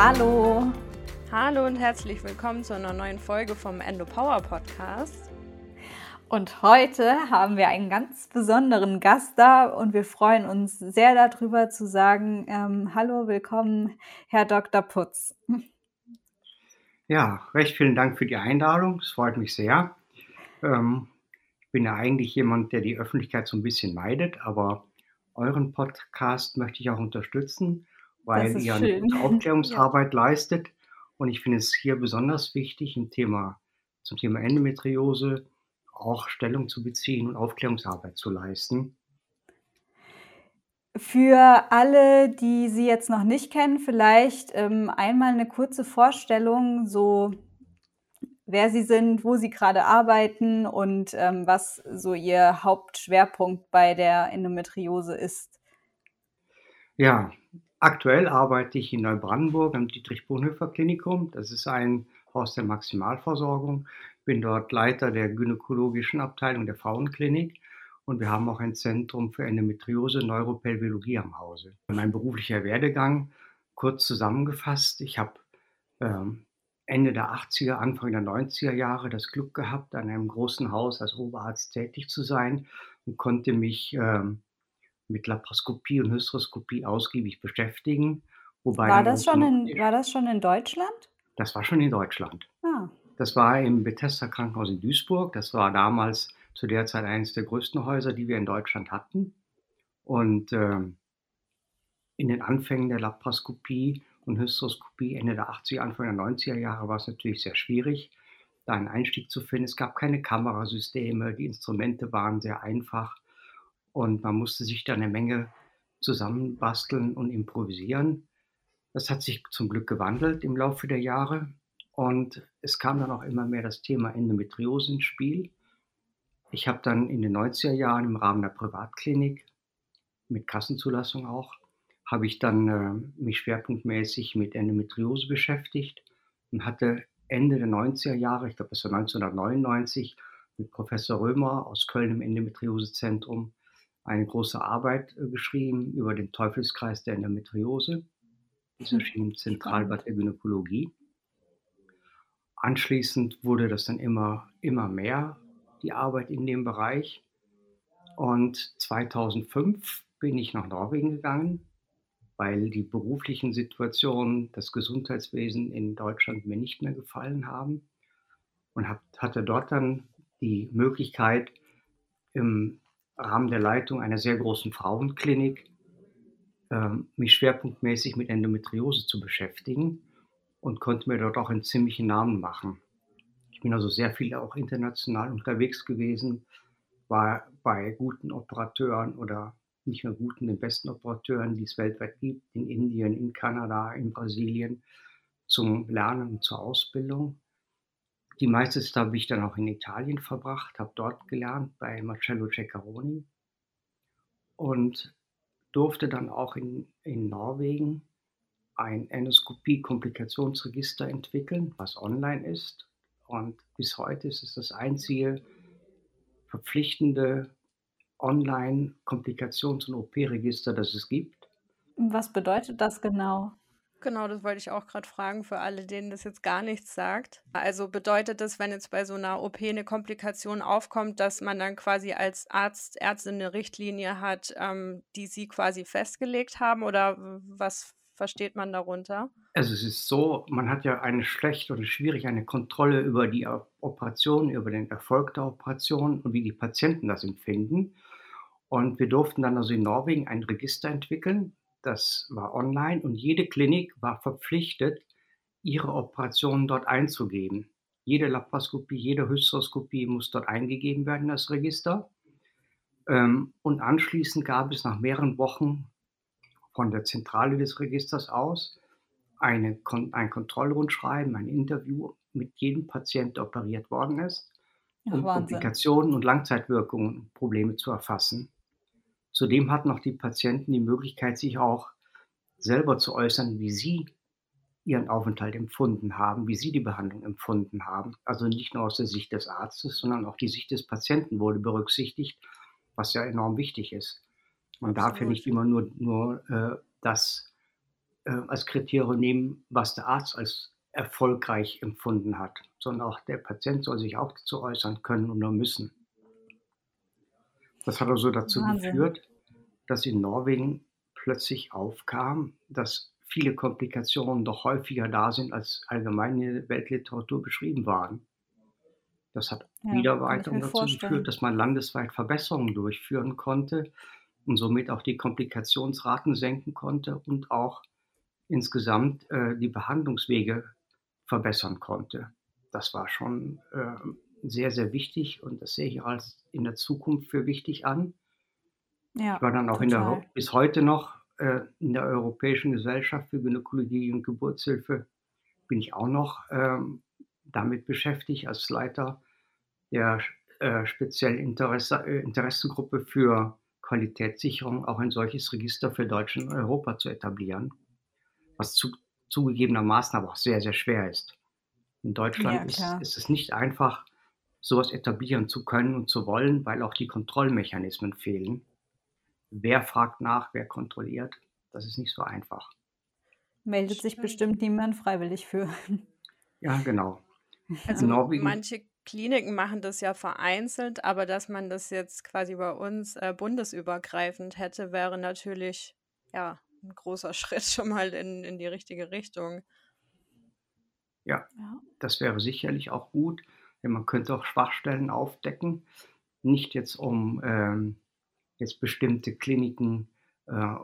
Hallo. Hallo und herzlich willkommen zu einer neuen Folge vom Endo Power Podcast. Und heute haben wir einen ganz besonderen Gast da und wir freuen uns sehr darüber zu sagen, ähm, hallo, willkommen, Herr Dr. Putz. Ja, recht vielen Dank für die Einladung. Es freut mich sehr. Ähm, ich bin ja eigentlich jemand, der die Öffentlichkeit so ein bisschen meidet, aber euren Podcast möchte ich auch unterstützen, weil ihr eine Aufklärungsarbeit ja. leistet. Und ich finde es hier besonders wichtig, im Thema, zum Thema Endometriose auch Stellung zu beziehen und Aufklärungsarbeit zu leisten. Für alle, die Sie jetzt noch nicht kennen, vielleicht ähm, einmal eine kurze Vorstellung, so wer Sie sind, wo Sie gerade arbeiten und ähm, was so Ihr Hauptschwerpunkt bei der Endometriose ist. Ja, aktuell arbeite ich in Neubrandenburg am Dietrich-Bonhoeffer-Klinikum. Das ist ein Haus der Maximalversorgung bin dort Leiter der gynäkologischen Abteilung der Frauenklinik und wir haben auch ein Zentrum für Endometriose Neuropelviologie am Hause. Mein beruflicher Werdegang kurz zusammengefasst. Ich habe ähm, Ende der 80er, Anfang der 90er Jahre das Glück gehabt, an einem großen Haus als Oberarzt tätig zu sein und konnte mich ähm, mit Laparoskopie und Hysteroskopie ausgiebig beschäftigen. war, das schon in, war das schon in Deutschland? Das war schon in Deutschland. Ah. Das war im Bethesda Krankenhaus in Duisburg. Das war damals zu der Zeit eines der größten Häuser, die wir in Deutschland hatten. Und äh, in den Anfängen der Laparoskopie und Hysteroskopie Ende der 80er, Anfang der 90er Jahre war es natürlich sehr schwierig, da einen Einstieg zu finden. Es gab keine Kamerasysteme, die Instrumente waren sehr einfach und man musste sich da eine Menge zusammenbasteln und improvisieren. Das hat sich zum Glück gewandelt im Laufe der Jahre. Und es kam dann auch immer mehr das Thema Endometriose ins Spiel. Ich habe dann in den 90er Jahren im Rahmen der Privatklinik, mit Kassenzulassung auch, habe ich dann äh, mich schwerpunktmäßig mit Endometriose beschäftigt und hatte Ende der 90er Jahre, ich glaube es war 1999, mit Professor Römer aus Köln im Endometriosezentrum eine große Arbeit äh, geschrieben über den Teufelskreis der Endometriose. Das erschien im Zentralbad der Gynäkologie. Anschließend wurde das dann immer, immer mehr, die Arbeit in dem Bereich. Und 2005 bin ich nach Norwegen gegangen, weil die beruflichen Situationen, das Gesundheitswesen in Deutschland mir nicht mehr gefallen haben. Und hab, hatte dort dann die Möglichkeit, im Rahmen der Leitung einer sehr großen Frauenklinik ähm, mich schwerpunktmäßig mit Endometriose zu beschäftigen und konnte mir dort auch einen ziemlichen Namen machen. Ich bin also sehr viel auch international unterwegs gewesen, war bei guten Operateuren oder nicht nur guten, den besten Operateuren, die es weltweit gibt, in Indien, in Kanada, in Brasilien, zum Lernen und zur Ausbildung. Die meiste Zeit habe ich dann auch in Italien verbracht, habe dort gelernt bei Marcello Ceccaroni und durfte dann auch in, in Norwegen ein Endoskopie-Komplikationsregister entwickeln, was online ist. Und bis heute ist es das einzige verpflichtende Online-Komplikations- und OP-Register, das es gibt. Was bedeutet das genau? Genau, das wollte ich auch gerade fragen für alle, denen das jetzt gar nichts sagt. Also bedeutet das, wenn jetzt bei so einer OP eine Komplikation aufkommt, dass man dann quasi als Arzt, Ärztin eine Richtlinie hat, ähm, die Sie quasi festgelegt haben oder was versteht man darunter? Also es ist so, man hat ja eine schlecht oder schwierig eine Kontrolle über die Operation, über den Erfolg der Operation und wie die Patienten das empfinden. Und wir durften dann also in Norwegen ein Register entwickeln, das war online und jede Klinik war verpflichtet, ihre Operationen dort einzugeben. Jede Laparoskopie, jede Hysteroskopie muss dort eingegeben werden in das Register. Ähm, und anschließend gab es nach mehreren Wochen von der Zentrale des Registers aus eine, ein Kontrollrundschreiben, ein Interview mit jedem Patient, der operiert worden ist, um Ach, Komplikationen und Langzeitwirkungen, Probleme zu erfassen. Zudem hatten auch die Patienten die Möglichkeit, sich auch selber zu äußern, wie sie ihren Aufenthalt empfunden haben, wie sie die Behandlung empfunden haben. Also nicht nur aus der Sicht des Arztes, sondern auch die Sicht des Patienten wurde berücksichtigt, was ja enorm wichtig ist. Man Absolut. darf ja nicht immer nur, nur äh, das äh, als Kriterium nehmen, was der Arzt als erfolgreich empfunden hat, sondern auch der Patient soll sich auch dazu äußern können oder müssen. Das hat also dazu Wahnsinn. geführt, dass in Norwegen plötzlich aufkam, dass viele Komplikationen doch häufiger da sind, als allgemein in der Weltliteratur beschrieben waren. Das hat Ja, wieder kann ich weiter mir dazu vorstellen. geführt, dass man landesweit Verbesserungen durchführen konnte und somit auch die Komplikationsraten senken konnte und auch insgesamt äh, die Behandlungswege verbessern konnte. Das war schon äh, sehr, sehr wichtig und das sehe ich auch als in der Zukunft für wichtig an. Ja, Ich war dann auch in der, bis heute noch äh, in der Europäischen Gesellschaft für Gynäkologie und Geburtshilfe bin ich auch noch ähm, damit beschäftigt als Leiter der äh, speziellen Interesse, äh, Interessengruppe für Qualitätssicherung auch ein solches Register für Deutschland und Europa zu etablieren, was zu, zugegebenermaßen aber auch sehr, sehr schwer ist. In Deutschland Ja, ist, ist es nicht einfach, sowas etablieren zu können und zu wollen, weil auch die Kontrollmechanismen fehlen. Wer fragt nach, wer kontrolliert, das ist nicht so einfach. Meldet sich Stimmt. bestimmt niemand freiwillig für. Ja, genau. Also manche Kliniken machen das ja vereinzelt, aber dass man das jetzt quasi bei uns äh, bundesübergreifend hätte, wäre natürlich ja ein großer Schritt schon mal in, in die richtige Richtung. ja, Ja. das wäre sicherlich auch gut, man könnte auch Schwachstellen aufdecken, nicht jetzt um ähm, jetzt bestimmte Kliniken äh,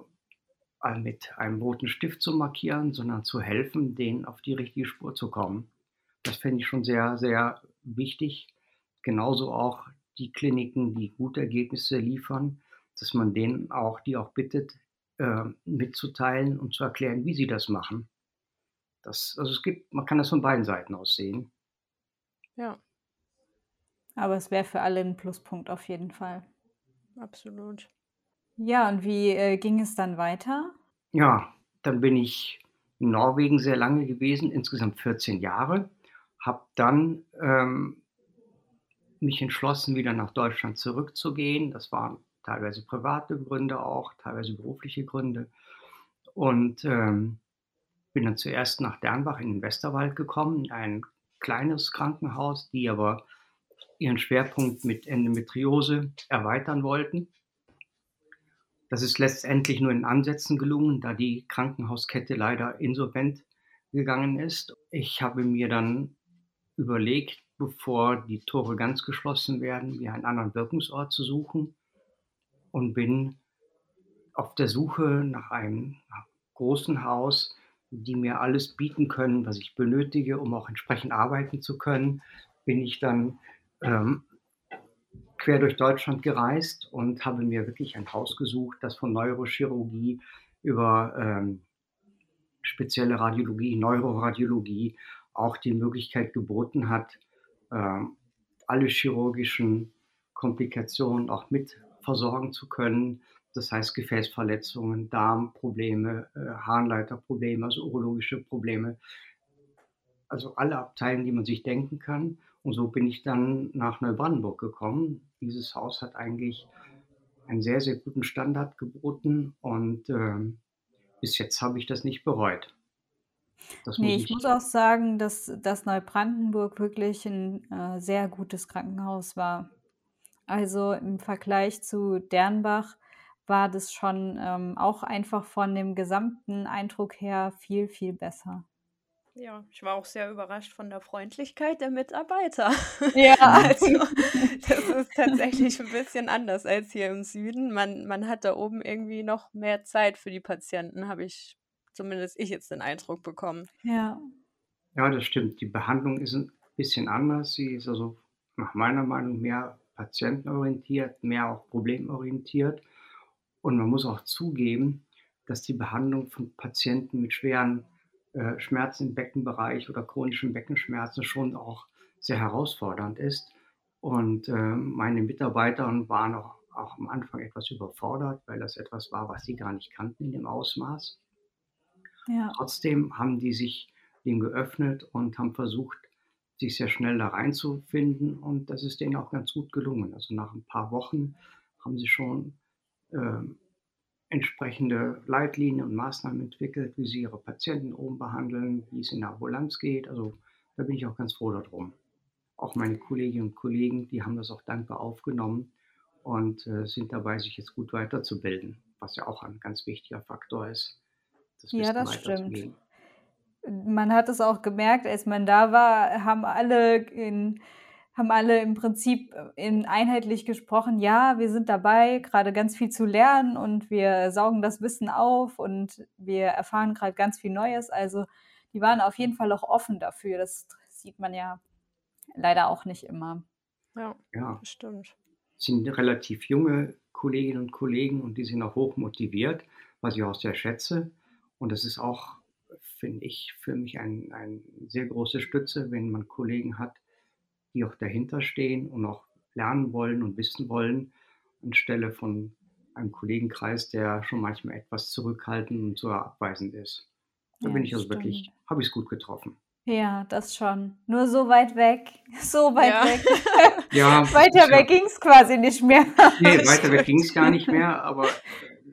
mit einem roten Stift zu markieren, sondern zu helfen, denen auf die richtige Spur zu kommen. Das fände ich schon sehr, sehr wichtig. Genauso auch die Kliniken, die gute Ergebnisse liefern, dass man denen auch, die auch bittet, äh, mitzuteilen und zu erklären, wie sie das machen. Das, also es gibt, man kann das von beiden Seiten aus sehen. Ja, Aber es wäre für alle ein Pluspunkt auf jeden Fall. absolut. Ja, und wie äh, ging es dann weiter? Ja, dann bin ich in Norwegen sehr lange gewesen, insgesamt 14 Jahre. Habe dann ähm, mich entschlossen, wieder nach Deutschland zurückzugehen. Das waren teilweise private Gründe auch, teilweise berufliche Gründe. Und ähm, bin dann zuerst nach Dernbach in den Westerwald gekommen, in ein kleines Krankenhaus, die aber ihren Schwerpunkt mit Endometriose erweitern wollten. Das ist letztendlich nur in Ansätzen gelungen, da die Krankenhauskette leider insolvent gegangen ist. Ich habe mir dann überlegt, bevor die Tore ganz geschlossen werden, mir einen anderen Wirkungsort zu suchen und bin auf der Suche nach einem großen Haus, die mir alles bieten können, was ich benötige, um auch entsprechend arbeiten zu können, bin ich dann ähm, quer durch Deutschland gereist und habe mir wirklich ein Haus gesucht, das von Neurochirurgie über ähm, spezielle Radiologie, Neuroradiologie auch die Möglichkeit geboten hat, ähm, alle chirurgischen Komplikationen auch mit versorgen zu können. Das heißt Gefäßverletzungen, Darmprobleme, äh, Harnleiterprobleme, also urologische Probleme. Also alle Abteilungen, die man sich denken kann. Und so bin ich dann nach Neubrandenburg gekommen. Dieses Haus hat eigentlich einen sehr, sehr guten Standard geboten und ähm, bis jetzt habe ich das nicht bereut. Das Nee, ich, muss auch sagen, dass, dass Neubrandenburg wirklich ein äh, sehr gutes Krankenhaus war. Also im Vergleich zu Dernbach war das schon ähm, auch einfach von dem gesamten Eindruck her viel, viel besser. Ja, ich war auch sehr überrascht von der Freundlichkeit der Mitarbeiter. Ja. Also, das ist tatsächlich ein bisschen anders als hier im Süden. Man, man hat da oben irgendwie noch mehr Zeit für die Patienten, habe ich zumindest ich jetzt den Eindruck bekommen. Ja. ja, das stimmt. Die Behandlung ist ein bisschen anders. Sie ist also nach meiner Meinung mehr patientenorientiert, mehr auch problemorientiert. Und man muss auch zugeben, dass die Behandlung von Patienten mit schweren äh, Schmerzen im Beckenbereich oder chronischen Beckenschmerzen schon auch sehr herausfordernd ist. Und äh, meine Mitarbeiter waren auch, auch am Anfang etwas überfordert, weil das etwas war, was sie gar nicht kannten in dem Ausmaß. Ja. Trotzdem haben die sich dem geöffnet und haben versucht, sich sehr schnell da reinzufinden. Und das ist denen auch ganz gut gelungen. Also nach ein paar Wochen haben sie schon entsprechende Leitlinien und Maßnahmen entwickelt, wie sie ihre Patienten oben behandeln, wie es in der Ambulanz geht. Also da bin ich auch ganz froh darum. Auch meine Kolleginnen und Kollegen, die haben das auch dankbar aufgenommen und äh, sind dabei, sich jetzt gut weiterzubilden, was ja auch ein ganz wichtiger Faktor ist. Das ja, das stimmt. Man hat es auch gemerkt, als man da war, haben alle in haben alle im Prinzip äh, in einheitlich gesprochen, ja, wir sind dabei, gerade ganz viel zu lernen und wir saugen das Wissen auf und wir erfahren gerade ganz viel Neues. Also die waren auf jeden Fall auch offen dafür. Das sieht man ja leider auch nicht immer. Ja, ja. stimmt. Es sind relativ junge Kolleginnen und Kollegen und die sind auch hoch motiviert, was ich auch sehr schätze. Und das ist auch, finde ich, für mich eine ein sehr große Stütze, wenn man Kollegen hat, die auch dahinter stehen und auch lernen wollen und wissen wollen, anstelle von einem Kollegenkreis, der schon manchmal etwas zurückhaltend und so abweisend ist. Da ja, bin ich also stimmt. wirklich, habe ich es gut getroffen. Ja, das schon. Nur so weit weg, so weit ja. weg. ja, weiter weg ja, ging es quasi nicht mehr. Nee, weiter weg ging es gar nicht mehr, aber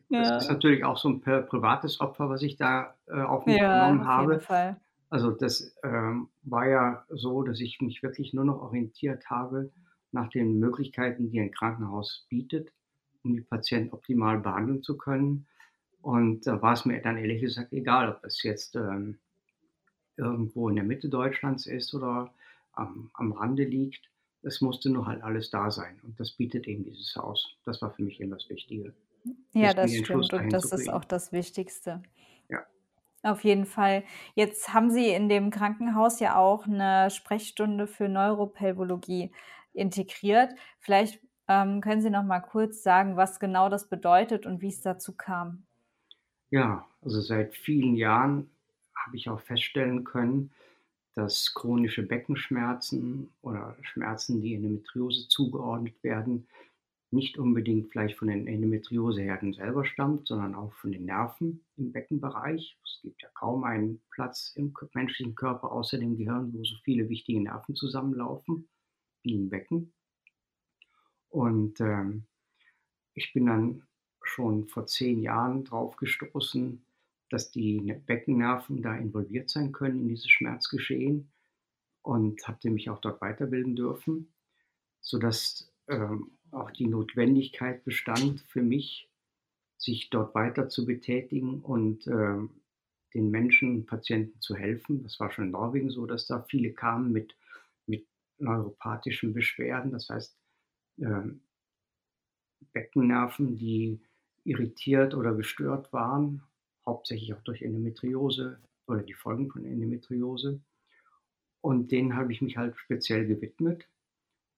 das ist natürlich auch so ein privates Opfer, was ich da äh, auf mich genommen habe. Jeden Fall. Also das ähm, war ja so, dass ich mich wirklich nur noch orientiert habe nach den Möglichkeiten, die ein Krankenhaus bietet, um die Patienten optimal behandeln zu können. Und da war es mir dann ehrlich gesagt egal, ob das jetzt ähm, irgendwo in der Mitte Deutschlands ist oder am, am Rande liegt. Es musste nur halt alles da sein. Und das bietet eben dieses Haus. Das war für mich eben das Wichtige. Ja, das stimmt. Und das ist auch das Wichtigste. Auf jeden Fall. Jetzt haben Sie in dem Krankenhaus ja auch eine Sprechstunde für Neuropelvologie integriert. Vielleicht, ähm, können Sie noch mal kurz sagen, was genau das bedeutet und wie es dazu kam? Ja, also seit vielen Jahren habe ich auch feststellen können, dass chronische Beckenschmerzen oder Schmerzen, die Endometriose zugeordnet werden, nicht unbedingt vielleicht von den Endometrioseherden selber stammt, sondern auch von den Nerven im Beckenbereich. Es gibt ja kaum einen Platz im menschlichen Körper außer dem Gehirn, wo so viele wichtige Nerven zusammenlaufen wie im Becken. Und ähm, ich bin dann schon vor zehn Jahren drauf gestoßen, dass die ne-, Beckennerven da involviert sein können in dieses Schmerzgeschehen und habe mich auch dort weiterbilden dürfen, sodass ähm, auch die Notwendigkeit bestand für mich, sich dort weiter zu betätigen und äh, den Menschen Patienten zu helfen. Das war schon in Norwegen so, dass da viele kamen mit, mit neuropathischen Beschwerden, das heißt äh, Beckennerven, die irritiert oder gestört waren, hauptsächlich auch durch Endometriose oder die Folgen von Endometriose. Und denen habe ich mich halt speziell gewidmet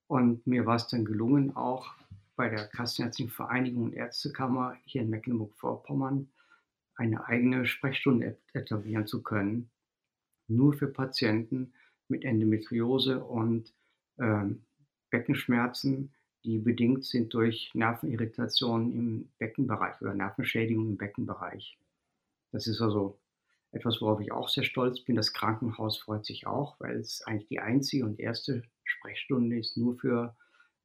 und mir war es dann gelungen, auch bei der Kassenärztlichen Vereinigung und Ärztekammer hier in Mecklenburg-Vorpommern eine eigene Sprechstunde etablieren zu können, nur für Patienten mit Endometriose und ähm, Beckenschmerzen, die bedingt sind durch Nervenirritationen im Beckenbereich oder Nervenschädigung im Beckenbereich. Das ist also etwas, worauf ich auch sehr stolz bin. Das Krankenhaus freut sich auch, weil es eigentlich die einzige und erste Sprechstunde ist nur für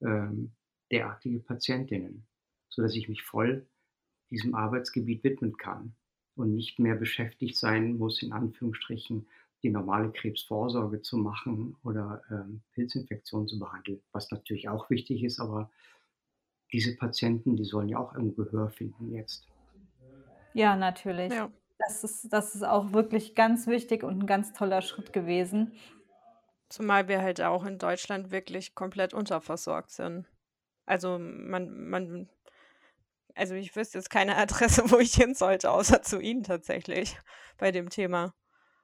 ähm, derartige Patientinnen, sodass ich mich voll diesem Arbeitsgebiet widmen kann und nicht mehr beschäftigt sein muss, in Anführungsstrichen, die normale Krebsvorsorge zu machen oder ähm, Pilzinfektionen zu behandeln, was natürlich auch wichtig ist, aber diese Patienten, die sollen ja auch irgendwo Gehör finden jetzt. Ja, natürlich. Ja. Das, ist, das ist auch wirklich ganz wichtig und ein ganz toller Schritt gewesen. Zumal wir halt auch in Deutschland wirklich komplett unterversorgt sind. Also man, man, also ich wüsste jetzt keine Adresse, wo ich hin sollte, außer zu Ihnen tatsächlich bei dem Thema.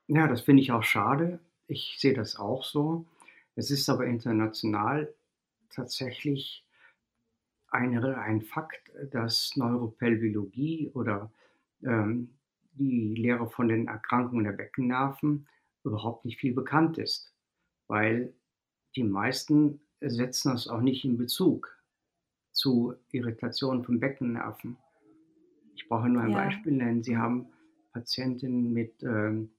Ja, das finde ich auch schade. Ich sehe das auch so. Es ist aber international tatsächlich eine, ein Fakt, dass Neuropelviologie oder ähm, die Lehre von den Erkrankungen der Beckennerven überhaupt nicht viel bekannt ist weil die meisten setzen das auch nicht in Bezug zu Irritationen von Beckennerven. Ich brauche nur ein ja. Beispiel nennen. Sie haben Patientinnen mit ähm,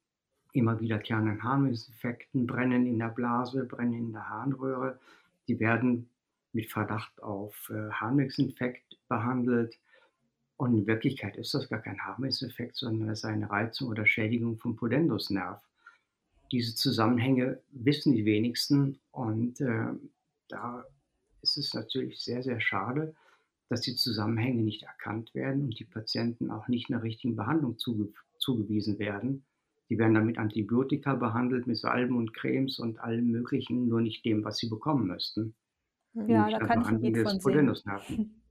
immer wiederkehrenden Harnwegsinfekten, Brennen in der Blase, Brennen in der Harnröhre. Die werden mit Verdacht auf äh, Harnwegsinfekt behandelt. Und in Wirklichkeit ist das gar kein Harmless-Effekt, sondern es ist eine Reizung oder Schädigung vom Pudendusnerv. Diese Zusammenhänge wissen die wenigsten und äh, da ist es natürlich sehr, sehr schade, dass die Zusammenhänge nicht erkannt werden und die Patienten auch nicht einer richtigen Behandlung zuge zugewiesen werden. Die werden dann mit Antibiotika behandelt, mit Salben und Cremes und allem Möglichen, nur nicht dem, was sie bekommen müssten. Ja, da kann ich ein Lied von singen.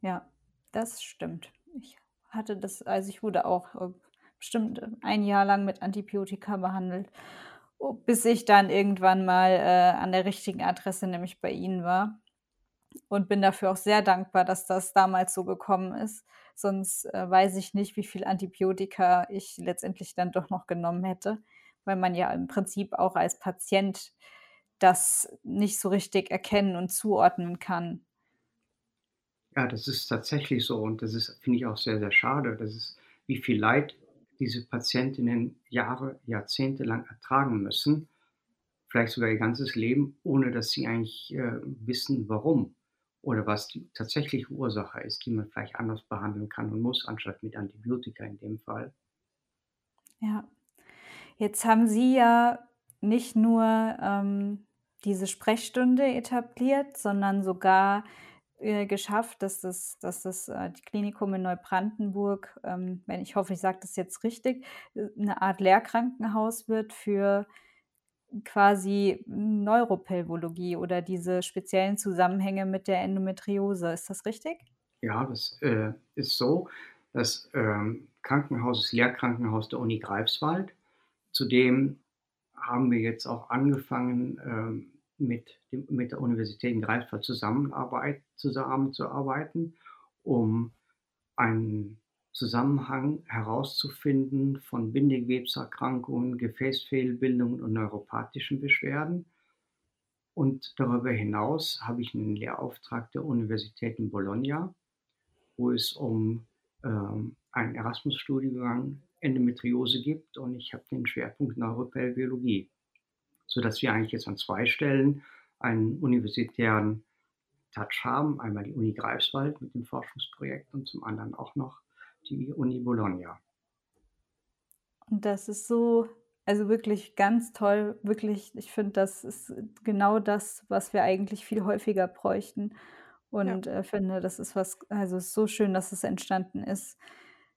Ja, das stimmt. Ich hatte das, also ich wurde auch äh, bestimmt ein Jahr lang mit Antibiotika behandelt, bis ich dann irgendwann mal äh, an der richtigen Adresse, nämlich bei Ihnen war. Und bin dafür auch sehr dankbar, dass das damals so gekommen ist. Sonst äh, weiß ich nicht, wie viel Antibiotika ich letztendlich dann doch noch genommen hätte, weil man ja im Prinzip auch als Patient das nicht so richtig erkennen und zuordnen kann. Ja, das ist tatsächlich so und das ist, finde ich, auch sehr, sehr schade. Das ist, wie viel Leid diese Patientinnen Jahre, Jahrzehnte lang ertragen müssen, vielleicht sogar ihr ganzes Leben, ohne dass sie eigentlich äh, wissen, warum oder was die tatsächliche Ursache ist, die man vielleicht anders behandeln kann und muss, anstatt mit Antibiotika in dem Fall. Ja, jetzt haben Sie ja nicht nur ähm, diese Sprechstunde etabliert, sondern sogar äh, geschafft, dass das, dass das äh, die Klinikum in Neubrandenburg, ähm, wenn ich hoffe, ich sage das jetzt richtig, äh, eine Art Lehrkrankenhaus wird für quasi Neuropelvologie oder diese speziellen Zusammenhänge mit der Endometriose. Ist das richtig? Ja, das äh, ist so. Das ähm, Krankenhaus ist Lehrkrankenhaus der Uni Greifswald. Zudem haben wir jetzt auch angefangen, ähm, mit, dem, mit der Universität in Greifswald zusammenarbeit, zusammenzuarbeiten, um einen Zusammenhang herauszufinden von Bindegewebserkrankungen, Gefäßfehlbildungen und neuropathischen Beschwerden. Und darüber hinaus habe ich einen Lehrauftrag der Universität in Bologna, wo es um ähm, einen Erasmus-Studiengang Endometriose gibt und ich habe den Schwerpunkt Neuropelviologie sodass wir eigentlich jetzt an zwei Stellen einen universitären Touch haben. Einmal die Uni Greifswald mit dem Forschungsprojekt und zum anderen auch noch die Uni Bologna. Und das ist so, also wirklich ganz toll. Wirklich, ich finde, das ist genau das, was wir eigentlich viel häufiger bräuchten. Und ja. äh, finde, das ist was, also es ist so schön, dass es entstanden ist.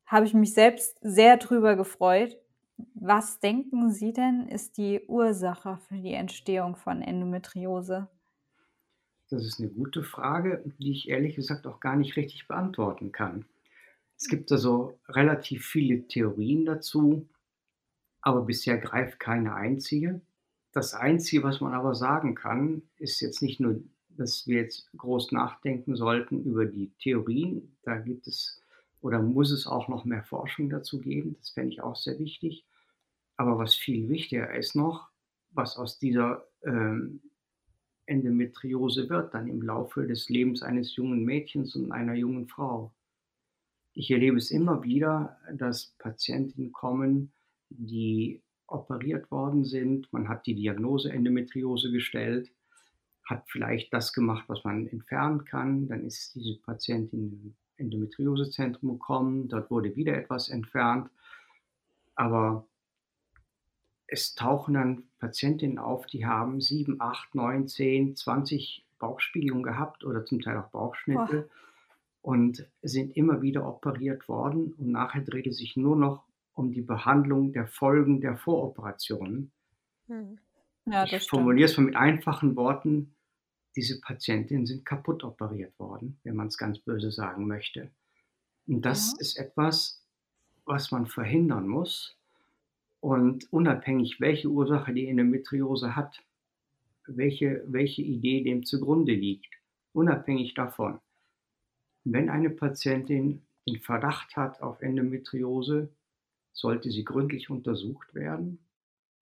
Habe ich mich selbst sehr drüber gefreut, was denken Sie denn, ist die Ursache für die Entstehung von Endometriose? Das ist eine gute Frage, die ich ehrlich gesagt auch gar nicht richtig beantworten kann. Es gibt also relativ viele Theorien dazu, aber bisher greift keine einzige. Das Einzige, was man aber sagen kann, ist jetzt nicht nur, dass wir jetzt groß nachdenken sollten über die Theorien. Da gibt es oder muss es auch noch mehr Forschung dazu geben. Das fände ich auch sehr wichtig. Aber was viel wichtiger ist noch, was aus dieser ähm, Endometriose wird, dann im Laufe des Lebens eines jungen Mädchens und einer jungen Frau. Ich erlebe es immer wieder, dass Patientinnen kommen, die operiert worden sind. Man hat die Diagnose Endometriose gestellt, hat vielleicht das gemacht, was man entfernen kann. Dann ist diese Patientin Endometriosezentrum gekommen, dort wurde wieder etwas entfernt. Aber es tauchen dann Patientinnen auf, die haben 7, 8, 9, 10, 20 Bauchspiegelungen gehabt oder zum Teil auch Bauchschnitte oh. und sind immer wieder operiert worden. Und nachher dreht es sich nur noch um die Behandlung der Folgen der Voroperationen. Hm. Ja, ich formuliere es mal mit einfachen Worten. Diese Patientinnen sind kaputt operiert worden, wenn man es ganz böse sagen möchte. Und das ja. ist etwas, was man verhindern muss und unabhängig, welche Ursache die Endometriose hat, welche, welche Idee dem zugrunde liegt, unabhängig davon, wenn eine Patientin den Verdacht hat auf Endometriose, sollte sie gründlich untersucht werden.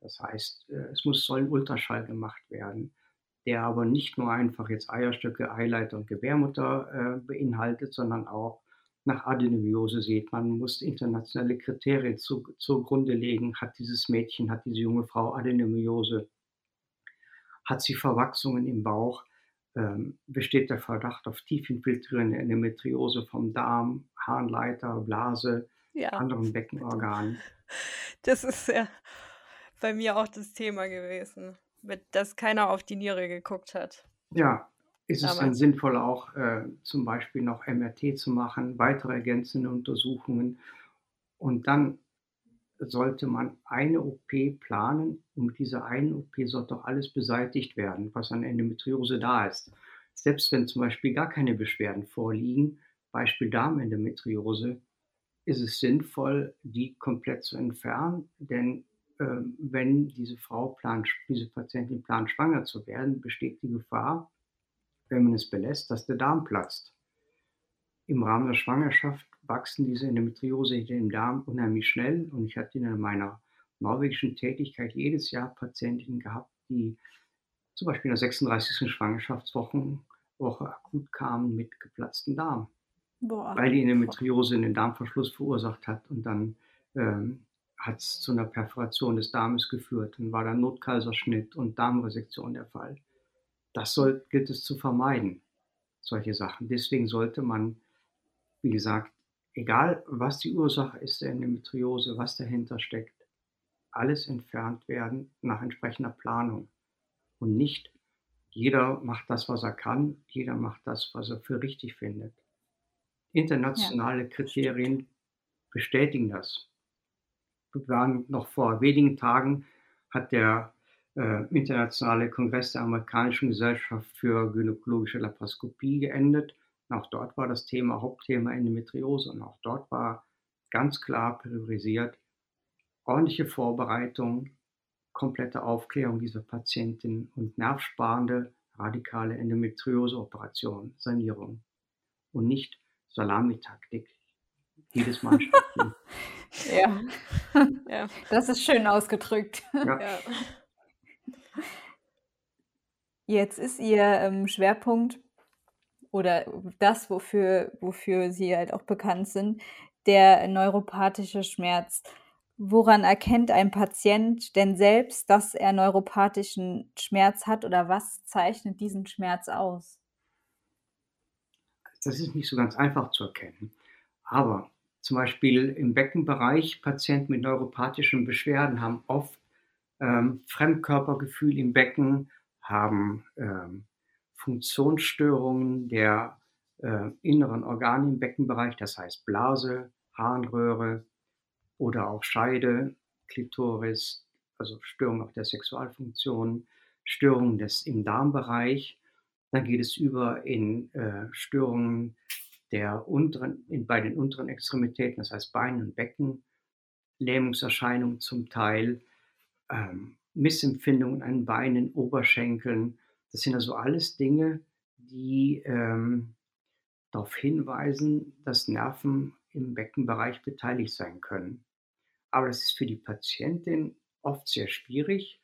Das heißt, äh, es muss, soll ein Ultraschall gemacht werden, der aber nicht nur einfach jetzt Eierstöcke, Eileiter und Gebärmutter äh, beinhaltet, sondern auch nach Adenomiose sieht. Man muss internationale Kriterien zu, zugrunde legen. Hat dieses Mädchen, hat diese junge Frau Adenomiose? Hat sie Verwachsungen im Bauch? ähm, besteht der Verdacht auf tief infiltrierende Endometriose vom Darm, Harnleiter, Blase, Ja. anderen Beckenorganen. Das ist ja bei mir auch das Thema gewesen, mit dass keiner auf die Niere geguckt hat. Ja, ist es dann sinnvoll, auch äh, zum Beispiel noch MRT zu machen, weitere ergänzende Untersuchungen? Und dann sollte man eine OP planen und mit dieser einen OP sollte auch alles beseitigt werden, was an Endometriose da ist. Selbst wenn zum Beispiel gar keine Beschwerden vorliegen, Beispiel Darmendometriose, ist es sinnvoll, die komplett zu entfernen, denn wenn diese Frau plant, diese Patientin plant, schwanger zu werden, besteht die Gefahr, wenn man es belässt, dass der Darm platzt. Im Rahmen der Schwangerschaft wachsen diese Endometriose im Darm unheimlich schnell und ich hatte in meiner norwegischen Tätigkeit jedes Jahr Patientinnen gehabt, die zum Beispiel in der 36. Schwangerschaftswoche Woche akut kamen mit geplatzten Darm, Boah. weil die Endometriose einen Darmverschluss verursacht hat und dann ähm, hat es zu einer Perforation des Darmes geführt. Dann war da Notkaiserschnitt und Darmresektion der Fall. Das soll, gilt es zu vermeiden, solche Sachen. Deswegen sollte man, wie gesagt, egal was die Ursache ist der Endometriose, was dahinter steckt, alles entfernt werden nach entsprechender Planung. Und nicht jeder macht das, was er kann, jeder macht das, was er für richtig findet. Internationale Kriterien bestätigen das. Waren noch vor wenigen Tagen, hat der äh, Internationale Kongress der Amerikanischen Gesellschaft für Gynäkologische Laparoskopie geendet. Auch dort war das Thema Hauptthema Endometriose und auch dort war ganz klar priorisiert ordentliche Vorbereitung, komplette Aufklärung dieser Patientin und nervsparende radikale Endometriose-Operation, Sanierung und nicht Salamitaktik. Jedes Mal stattfinden. Ja, Ja. das ist schön ausgedrückt. Ja. Ja. Jetzt ist Ihr ähm, Schwerpunkt oder das, wofür, wofür Sie halt auch bekannt sind, der neuropathische Schmerz. Woran erkennt ein Patient denn selbst, dass er neuropathischen Schmerz hat oder was zeichnet diesen Schmerz aus? Das ist nicht so ganz einfach zu erkennen. Aber zum Beispiel im Beckenbereich, Patienten mit neuropathischen Beschwerden haben oft ähm, Fremdkörpergefühl im Becken, haben ähm, Funktionsstörungen der äh, inneren Organe im Beckenbereich, das heißt Blase, Harnröhre oder auch Scheide, Klitoris, also Störungen auch der Sexualfunktion, Störungen des, im Darmbereich. Dann geht es über in äh, Störungen der unteren, in, bei den unteren Extremitäten, das heißt Bein und Becken, Lähmungserscheinungen zum Teil, ähm, Missempfindungen an Beinen, Oberschenkeln. Das sind also alles Dinge, die ähm, darauf hinweisen, dass Nerven im Beckenbereich beteiligt sein können. Aber das ist für die Patientin oft sehr schwierig,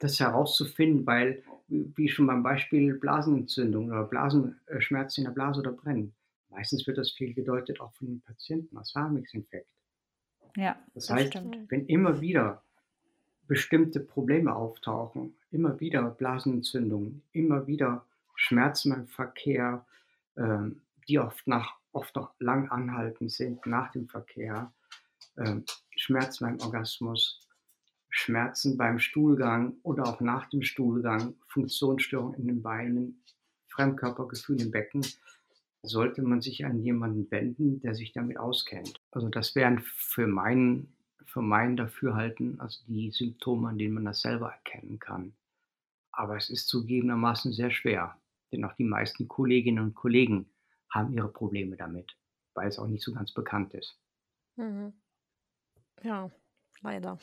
das herauszufinden, weil, wie schon beim Beispiel Blasenentzündung oder Blasenschmerzen in der Blase oder Brennen, meistens wird das fehlgedeutet auch von den Patienten als Harnwegsinfekt. Ja, Das das heißt, stimmt. wenn immer wieder bestimmte Probleme auftauchen, immer wieder Blasenentzündungen, immer wieder Schmerzen beim Verkehr, ähm, die oft, nach, oft noch lang anhaltend sind nach dem Verkehr, ähm, Schmerzen beim Orgasmus, Schmerzen beim Stuhlgang oder auch nach dem Stuhlgang, Funktionsstörungen in den Beinen, Fremdkörpergefühl im Becken, sollte man sich an jemanden wenden, der sich damit auskennt. Also das wären für mein, für mein Dafürhalten also die Symptome, an denen man das selber erkennen kann. Aber es ist zugegebenermaßen sehr schwer, denn auch die meisten Kolleginnen und Kollegen haben ihre Probleme damit, weil es auch nicht so ganz bekannt ist. Mhm. Ja, leider.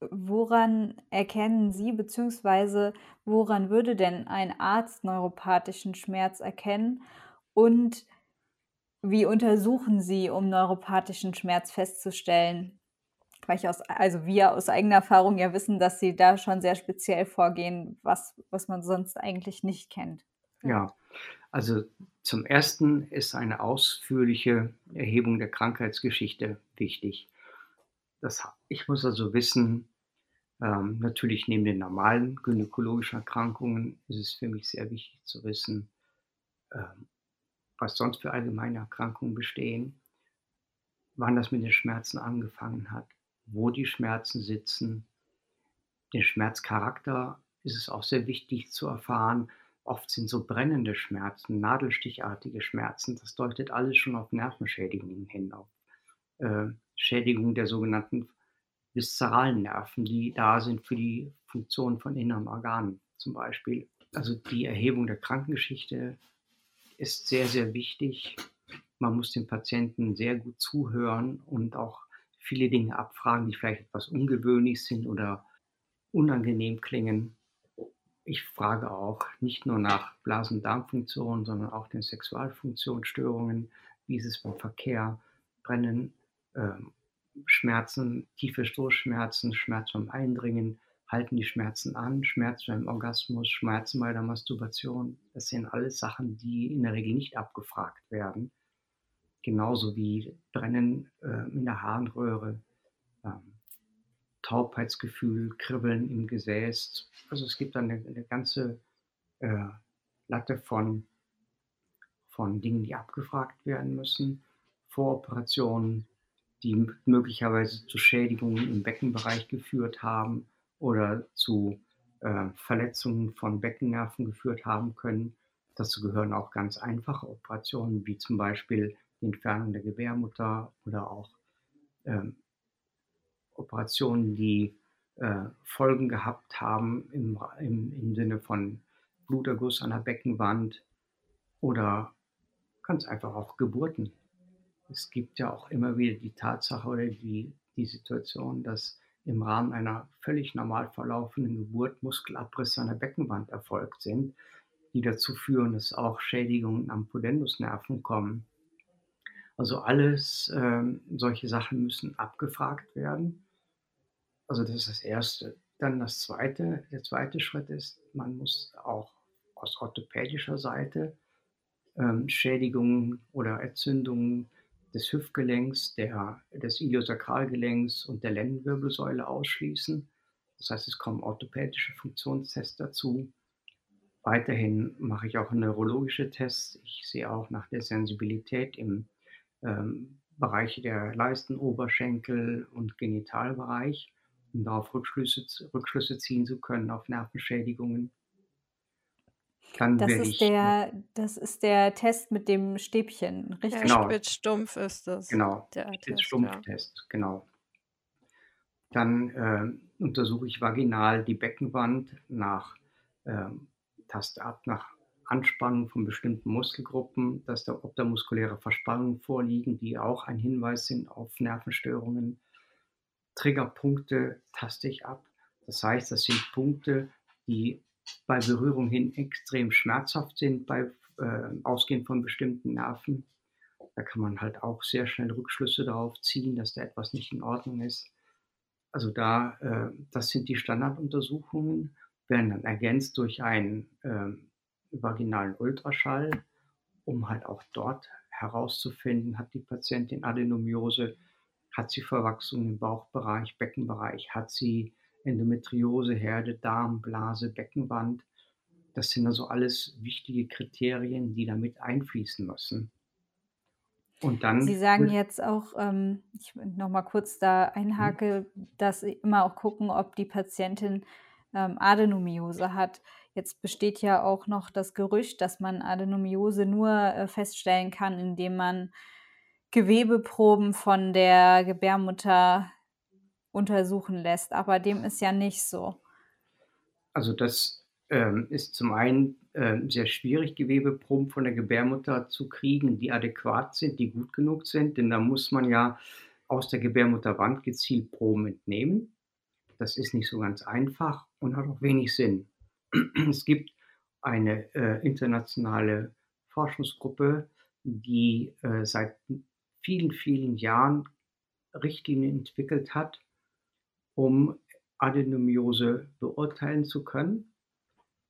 Woran erkennen Sie, beziehungsweise woran würde denn ein Arzt neuropathischen Schmerz erkennen? Und wie untersuchen Sie, um neuropathischen Schmerz festzustellen? Weil ich aus, also wir aus eigener Erfahrung ja wissen, dass Sie da schon sehr speziell vorgehen, was, was man sonst eigentlich nicht kennt. Ja, also zum Ersten ist eine ausführliche Erhebung der Krankheitsgeschichte wichtig. Das, ich muss also wissen, Ähm, natürlich neben den normalen gynäkologischen Erkrankungen ist es für mich sehr wichtig zu wissen, ähm, was sonst für allgemeine Erkrankungen bestehen, wann das mit den Schmerzen angefangen hat, wo die Schmerzen sitzen. Den Schmerzcharakter ist es auch sehr wichtig zu erfahren. Oft sind so brennende Schmerzen, nadelstichartige Schmerzen, das deutet alles schon auf Nervenschädigungen hin, auf äh, Schädigung der sogenannten viszeralen Nerven, die da sind für die Funktion von inneren Organen zum Beispiel. Also die Erhebung der Krankengeschichte ist sehr, sehr wichtig. Man muss dem Patienten sehr gut zuhören und auch viele Dinge abfragen, die vielleicht etwas ungewöhnlich sind oder unangenehm klingen. Ich frage auch nicht nur nach Blasen-Darmfunktionen, sondern auch den Sexualfunktionsstörungen. Wie ist es beim Verkehr? Brennen, ähm, Schmerzen, tiefe Stoßschmerzen, Schmerz beim Eindringen, halten die Schmerzen an, Schmerz beim Orgasmus, Schmerzen bei der Masturbation. Das sind alles Sachen, die in der Regel nicht abgefragt werden. Genauso wie Brennen äh, in der Harnröhre, ähm, Taubheitsgefühl, Kribbeln im Gesäß. Also es gibt eine, eine ganze äh, Latte von, von Dingen, die abgefragt werden müssen. Voroperationen, die möglicherweise zu Schädigungen im Beckenbereich geführt haben oder zu äh, Verletzungen von Beckennerven geführt haben können. Dazu gehören auch ganz einfache Operationen, wie zum Beispiel die Entfernung der Gebärmutter oder auch ähm, Operationen, die äh, Folgen gehabt haben im, im, im Sinne von Bluterguss an der Beckenwand oder ganz einfach auch Geburten. Es gibt ja auch immer wieder die Tatsache oder die, die Situation, dass im Rahmen einer völlig normal verlaufenden Geburt Muskelabrisse an der Beckenwand erfolgt sind, die dazu führen, dass auch Schädigungen am Pudendusnerven kommen. Also alles ähm, solche Sachen müssen abgefragt werden. Also das ist das Erste. Dann das Zweite, der zweite Schritt ist, man muss auch aus orthopädischer Seite ähm, Schädigungen oder Entzündungen des Hüftgelenks, der, des Iliosakralgelenks und der Lendenwirbelsäule ausschließen. Das heißt, es kommen orthopädische Funktionstests dazu. Weiterhin mache ich auch neurologische Tests. Ich sehe auch nach der Sensibilität im ähm, Bereich der Leisten, Oberschenkel und Genitalbereich, um darauf Rückschlüsse, Rückschlüsse ziehen zu können auf Nervenschädigungen. Dann Das ist ich der das ist der Test mit dem Stäbchen, richtig? Genau, Spitz-Stumpf ist das, genau, der Test, ja. Spitz-Stumpf-Test, genau. Dann äh, untersuche ich vaginal die Beckenwand nach, ähm, taste ab nach Anspannung von bestimmten Muskelgruppen, dass da, ob da muskuläre Verspannungen vorliegen, die auch ein Hinweis sind auf Nervenstörungen. Triggerpunkte taste ich ab. Das heißt, das sind Punkte, die bei Berührung hin extrem schmerzhaft sind, bei äh, Ausgehen von bestimmten Nerven. Da kann man halt auch sehr schnell Rückschlüsse darauf ziehen, dass da etwas nicht in Ordnung ist. Also da, äh, das sind die Standarduntersuchungen, werden dann ergänzt durch einen äh, vaginalen Ultraschall, um halt auch dort herauszufinden, hat die Patientin Adenomiose, hat sie Verwachsungen im Bauchbereich, Beckenbereich, hat sie Endometriose, Herde, Darm, Blase, Beckenwand. Das sind also alles wichtige Kriterien, die damit einfließen müssen. Und dann Sie sagen jetzt auch, ähm, ich noch mal kurz da einhake, mhm. dass Sie immer auch gucken, ob die Patientin ähm, Adenomiose hat. Jetzt besteht ja auch noch das Gerücht, dass man Adenomiose nur äh, feststellen kann, indem man Gewebeproben von der Gebärmutter untersuchen lässt, aber dem ist ja nicht so. Also das ähm, ist zum einen äh, sehr schwierig, Gewebeproben von der Gebärmutter zu kriegen, die adäquat sind, die gut genug sind, denn da muss man ja aus der Gebärmutterwand gezielt Proben entnehmen. Das ist nicht so ganz einfach und hat auch wenig Sinn. Es gibt eine äh, internationale Forschungsgruppe, die äh, seit vielen, vielen Jahren Richtlinien entwickelt hat, um Adenomiose beurteilen zu können.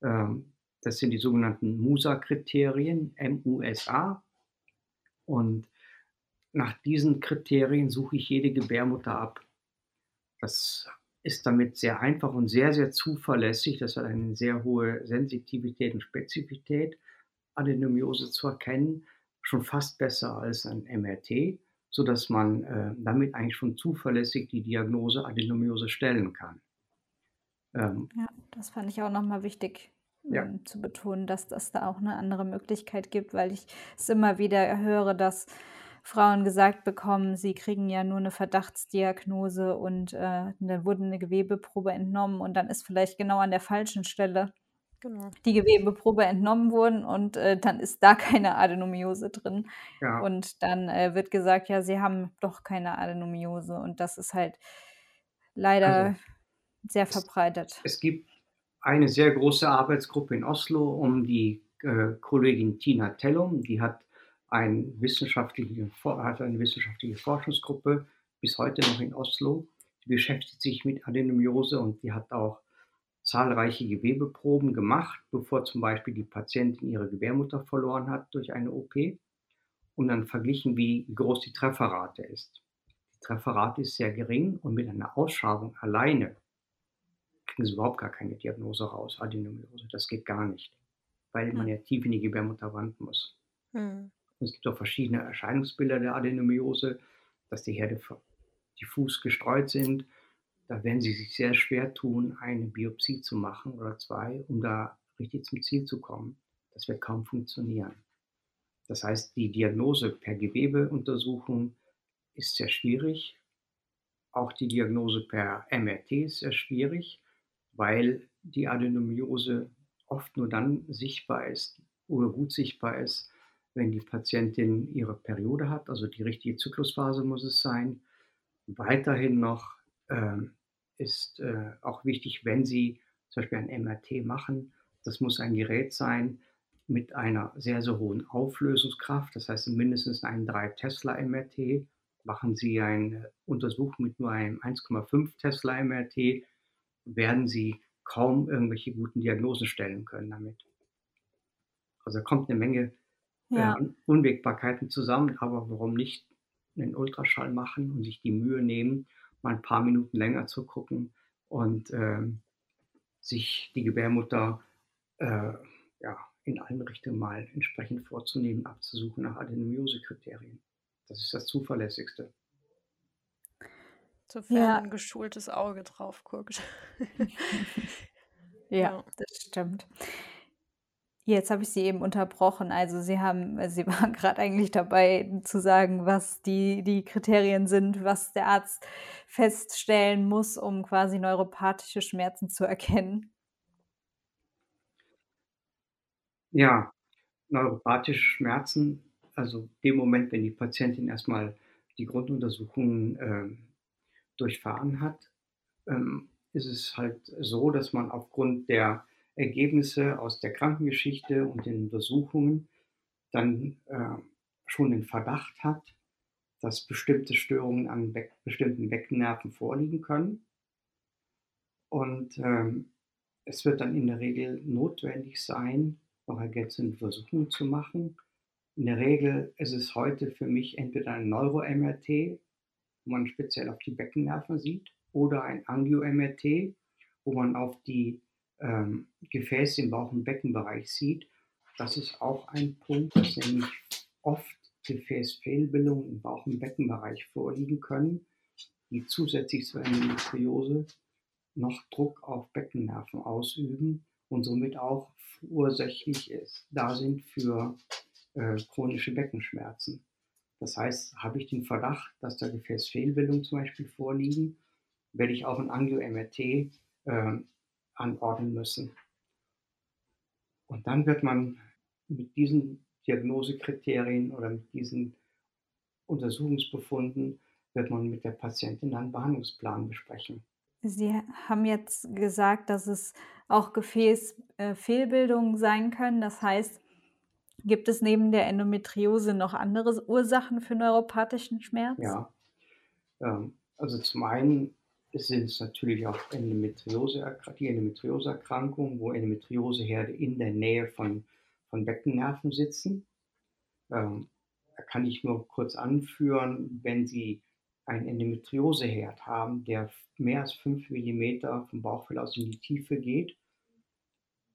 Ähm, das sind die sogenannten MUSA-Kriterien, M-U-S-A. Und nach diesen Kriterien suche ich jede Gebärmutter ab. Das ist damit sehr einfach und sehr, sehr zuverlässig. Das hat eine sehr hohe Sensitivität und Spezifität, Adenomiose zu erkennen, schon fast besser als ein MRT, sodass man äh, damit eigentlich schon zuverlässig die Diagnose Adenomiose stellen kann. Ähm, ja, das fand ich auch nochmal wichtig ja. Ähm, zu betonen, dass das da auch eine andere Möglichkeit gibt, weil ich es immer wieder höre, dass Frauen gesagt bekommen, sie kriegen ja nur eine Verdachtsdiagnose und äh, dann wurde eine Gewebeprobe entnommen und dann ist vielleicht genau an der falschen Stelle genau. die Gewebeprobe entnommen worden und äh, dann ist da keine Adenomiose drin. Ja. Und dann äh, wird gesagt, ja, sie haben doch keine Adenomiose und das ist halt leider also, sehr verbreitet. Es, es gibt eine sehr große Arbeitsgruppe in Oslo um die äh, Kollegin Tina Tellum, die hat ein wissenschaftliche, hat eine wissenschaftliche Forschungsgruppe bis heute noch in Oslo. Die beschäftigt sich mit Adenomiose und die hat auch zahlreiche Gewebeproben gemacht, bevor zum Beispiel die Patientin ihre Gebärmutter verloren hat durch eine OP und dann verglichen, wie groß die Trefferrate ist. Die Trefferrate ist sehr gering und mit einer Ausschabung alleine kriegen sie überhaupt gar keine Diagnose raus, Adenomiose. Das geht gar nicht, weil man ja tief in die Gebärmutterwand muss. Mhm. Es gibt auch verschiedene Erscheinungsbilder der Adenomiose, dass die Herde diffus gestreut sind. Da werden sie sich sehr schwer tun, eine Biopsie zu machen oder zwei, um da richtig zum Ziel zu kommen. Das wird kaum funktionieren. Das heißt, die Diagnose per Gewebeuntersuchung ist sehr schwierig. Auch die Diagnose per MRT ist sehr schwierig, weil die Adenomiose oft nur dann sichtbar ist oder gut sichtbar ist, wenn die Patientin ihre Periode hat, also die richtige Zyklusphase muss es sein. Weiterhin noch ähm, ist äh, auch wichtig, wenn Sie zum Beispiel ein MRT machen, das muss ein Gerät sein mit einer sehr, sehr hohen Auflösungskraft, das heißt mindestens ein 3 Tesla MRT. Machen Sie eine Untersuchung mit nur einem 1,5 Tesla MRT, werden Sie kaum irgendwelche guten Diagnosen stellen können damit. Also kommt eine Menge ja. äh, Unwägbarkeiten zusammen, aber warum nicht einen Ultraschall machen und sich die Mühe nehmen, mal ein paar Minuten länger zu gucken und äh, sich die Gebärmutter äh, ja, in allen Richtungen mal entsprechend vorzunehmen, abzusuchen nach Adenomiose-Kriterien. Das ist das Zuverlässigste. Sofern ja. ein geschultes Auge drauf guckt. ja, ja, das stimmt. Jetzt habe ich Sie eben unterbrochen. Also Sie haben Sie waren gerade eigentlich dabei zu sagen, was die die Kriterien sind, was der Arzt feststellen muss, um quasi neuropathische Schmerzen zu erkennen. Ja, neuropathische Schmerzen, also dem Moment, wenn die Patientin erstmal die Grunduntersuchungen, ähm, durchfahren hat, ähm, ist es halt so, dass man aufgrund der Ergebnisse aus der Krankengeschichte und den Untersuchungen dann äh, schon den Verdacht hat, dass bestimmte Störungen an Be bestimmten Beckennerven vorliegen können. Und ähm, es wird dann in der Regel notwendig sein, noch ergänzende Untersuchungen zu machen. In der Regel ist es heute für mich entweder ein Neuro-MRT, wo man speziell auf die Beckennerven sieht, oder ein Angio-MRT, wo man auf die ähm, Gefäße im Bauch- und Beckenbereich sieht. Das ist auch ein Punkt, dass nämlich oft Gefäßfehlbildungen im Bauch- und Beckenbereich vorliegen können, die zusätzlich zur Endometriose noch Druck auf Beckennerven ausüben und somit auch ursächlich ist, da sind für äh, chronische Beckenschmerzen. Das heißt, habe ich den Verdacht, dass da Gefäßfehlbildungen zum Beispiel vorliegen, werde ich auch ein Angio-MRT äh, anordnen müssen. Und dann wird man mit diesen Diagnosekriterien oder mit diesen Untersuchungsbefunden wird man mit der Patientin einen Behandlungsplan besprechen. Sie haben jetzt gesagt, dass es auch Gefäßfehlbildungen äh, sein können. Das heißt, gibt es neben der Endometriose noch andere Ursachen für neuropathischen Schmerz? Ja, ähm, also zum einen sind es natürlich auch Endometriose, die Endometrioseerkrankungen, wo Endometrioseherde in der Nähe von, von Beckennerven sitzen. Ähm, da kann ich nur kurz anführen, wenn Sie einen Endometrioseherd haben, der mehr als 5 mm vom Bauchfell aus in die Tiefe geht,